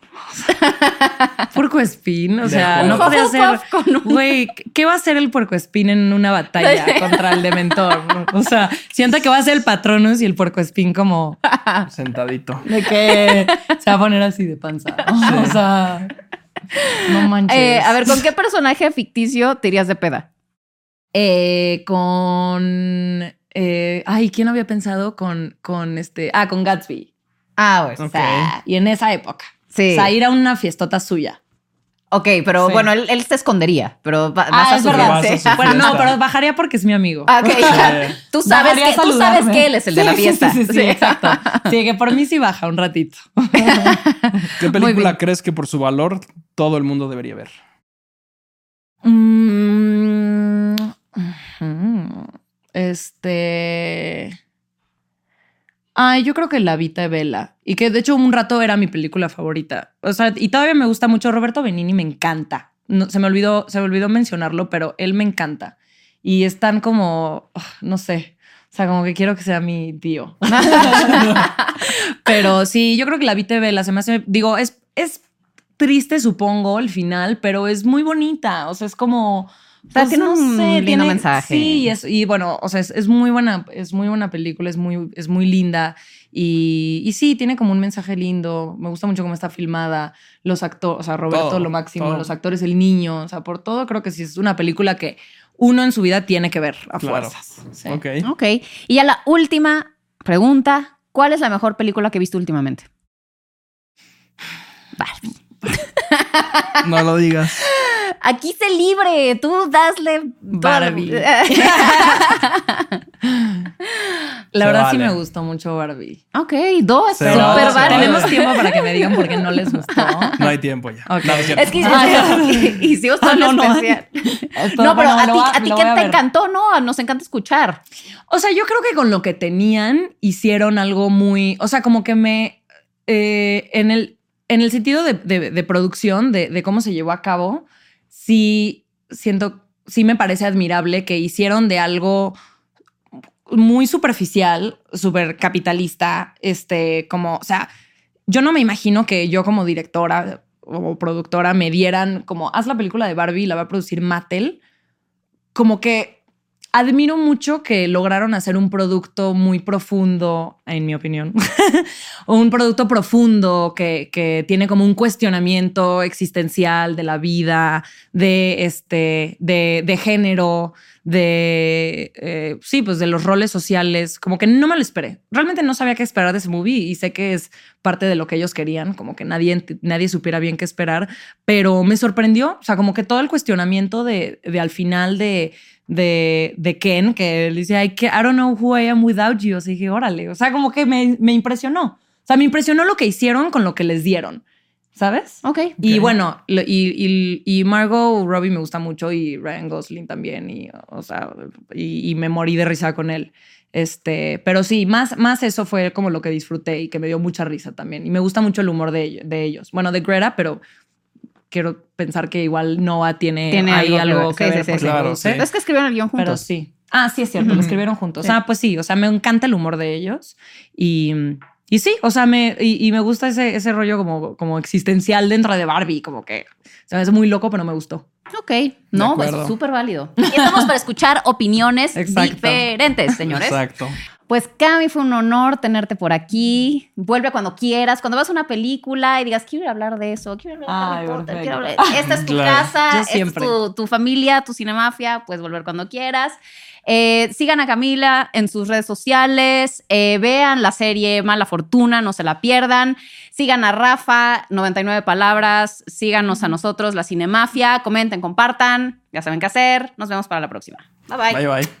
Speaker 2: puerco espín, o sea, no puede ser. Güey, ¿qué va a hacer el puerco espín en una batalla contra el dementor? O sea, siento que va a ser el patronus y el puerco espín como
Speaker 3: sentadito.
Speaker 2: De que se va a poner así de panza. O sea, no manches.
Speaker 1: Eh, a ver, ¿con qué personaje ficticio te irías de peda?
Speaker 2: Eh, con eh, ay, ¿quién había pensado con, con este? Ah, con Gatsby.
Speaker 1: Ah, pues.
Speaker 2: y en esa época. Sí. O sea, ir a una fiestota suya.
Speaker 1: Ok, pero bueno, él, se escondería, pero vas
Speaker 2: ah,
Speaker 1: a
Speaker 2: es verdad. Bueno, no, pero bajaría porque es mi amigo.
Speaker 1: Ah, ok, tú, sabes que, tú sabes que él es el de la fiesta.
Speaker 2: Sí, sí, sí, exacto. Sí, que por mí sí baja un ratito.
Speaker 3: ¿Qué película crees que por su valor todo el mundo debería ver?
Speaker 2: Mmm... Este. Ay, yo creo que La Vita Bella. Y que de hecho un rato era mi película favorita. O sea, y todavía me gusta mucho. Roberto Benini me encanta. No, se, me olvidó, se me olvidó mencionarlo, pero él me encanta. Y están como, ah, no sé, o sea, como que quiero que sea mi tío. pero sí, yo creo que La Vita Bella se me hace, digo, es, es triste, supongo, el final, pero es muy bonita. O sea, es como
Speaker 1: pues tiene un lindo mensaje.
Speaker 2: Sí, y bueno, o sea, es, muy buena, es muy buena película, es muy, es muy linda. Y, y, sí, tiene como un mensaje lindo. Me gusta mucho cómo está filmada. Los actores, o sea, Roberto lo máximo, los actores, el niño, o sea, por todo creo que sí es una película que uno en su vida tiene que ver a fuerzas.
Speaker 3: Ok.
Speaker 1: Ok. Y ya la última pregunta: ¿Cuál es la mejor película que he visto últimamente? Barbie.
Speaker 3: No lo digas.
Speaker 1: Aquí se libre, tú dasle
Speaker 2: Barbie. La verdad sí me gustó mucho Barbie.
Speaker 1: Ok, dos.
Speaker 3: Super
Speaker 1: Barbie.
Speaker 2: Tenemos tiempo para que me digan por qué no les gustó.
Speaker 3: No hay tiempo ya.
Speaker 1: es, que hicimos todo no, no, especial. No, pero a ti, a, ti qué te encantó, ¿no? Nos encanta escuchar.
Speaker 2: O sea, yo creo que con lo que tenían hicieron algo muy, o sea, como que me, eh, en, el, en el sentido de, producción, de, cómo se llevó a cabo, sí siento, sí me parece admirable que hicieron de algo muy superficial, súper capitalista, este, como, o sea, yo no me imagino que yo como directora o productora me dieran como, haz la película de Barbie, la va a producir Mattel, como que admiro mucho que lograron hacer un producto muy profundo, en mi opinión, un producto profundo que, que, tiene como un cuestionamiento existencial de la vida, de, este, de, de género, de, eh, sí, pues de los roles sociales, como que no me lo esperé. Realmente no sabía qué esperar de ese movie y sé que es parte de lo que ellos querían, como que nadie, nadie supiera bien qué esperar, pero me sorprendió, o sea, como que todo el cuestionamiento de, de al final de, de, de Ken, que él dice, I, I don't know who I am without you, o sea, dije, órale, o sea, como que me, me impresionó. O sea, me impresionó lo que hicieron con lo que les dieron. ¿Sabes?
Speaker 1: Ok.
Speaker 2: Y bueno, y, y, y, Margot Robbie me gusta mucho y Ryan Gosling también. Y, o sea, y, me morí de risa con él. Este, pero sí, más, más eso fue como lo que disfruté y que me dio mucha risa también. Y me gusta mucho el humor de, de ellos. Bueno, de Greta, pero quiero pensar que igual Noah tiene,
Speaker 1: ¿Tiene
Speaker 2: ahí algo, que, ver. Sí,
Speaker 3: claro,
Speaker 1: Es que escribieron el guion juntos.
Speaker 2: Pero sí. Ah, sí, es cierto, lo escribieron juntos. Ah, pues sí, o sea, me encanta el humor de ellos. Y y sí, o sea, me, y, me gusta ese, ese rollo como, como existencial dentro de Barbie, como que se me hace muy loco, pero me gustó.
Speaker 1: Ok, no, pues súper válido. Y estamos para escuchar opiniones diferentes, señores.
Speaker 3: Exacto.
Speaker 1: Pues Cami, fue un honor tenerte por aquí. Vuelve cuando quieras. Cuando vas a una película y digas, quiero hablar de eso, quiero hablar de quiero hablar... Esta es tu casa, esta es tu, tu familia, tu cinemafia, puedes volver cuando quieras. Eh, sigan a Camila en sus redes sociales, eh, vean la serie Mala Fortuna, no se la pierdan. Sigan a Rafa, 99 palabras, síganos a nosotros, la Cinemafia, comenten, compartan, ya saben qué hacer. Nos vemos para la próxima. Bye bye.
Speaker 3: Bye bye.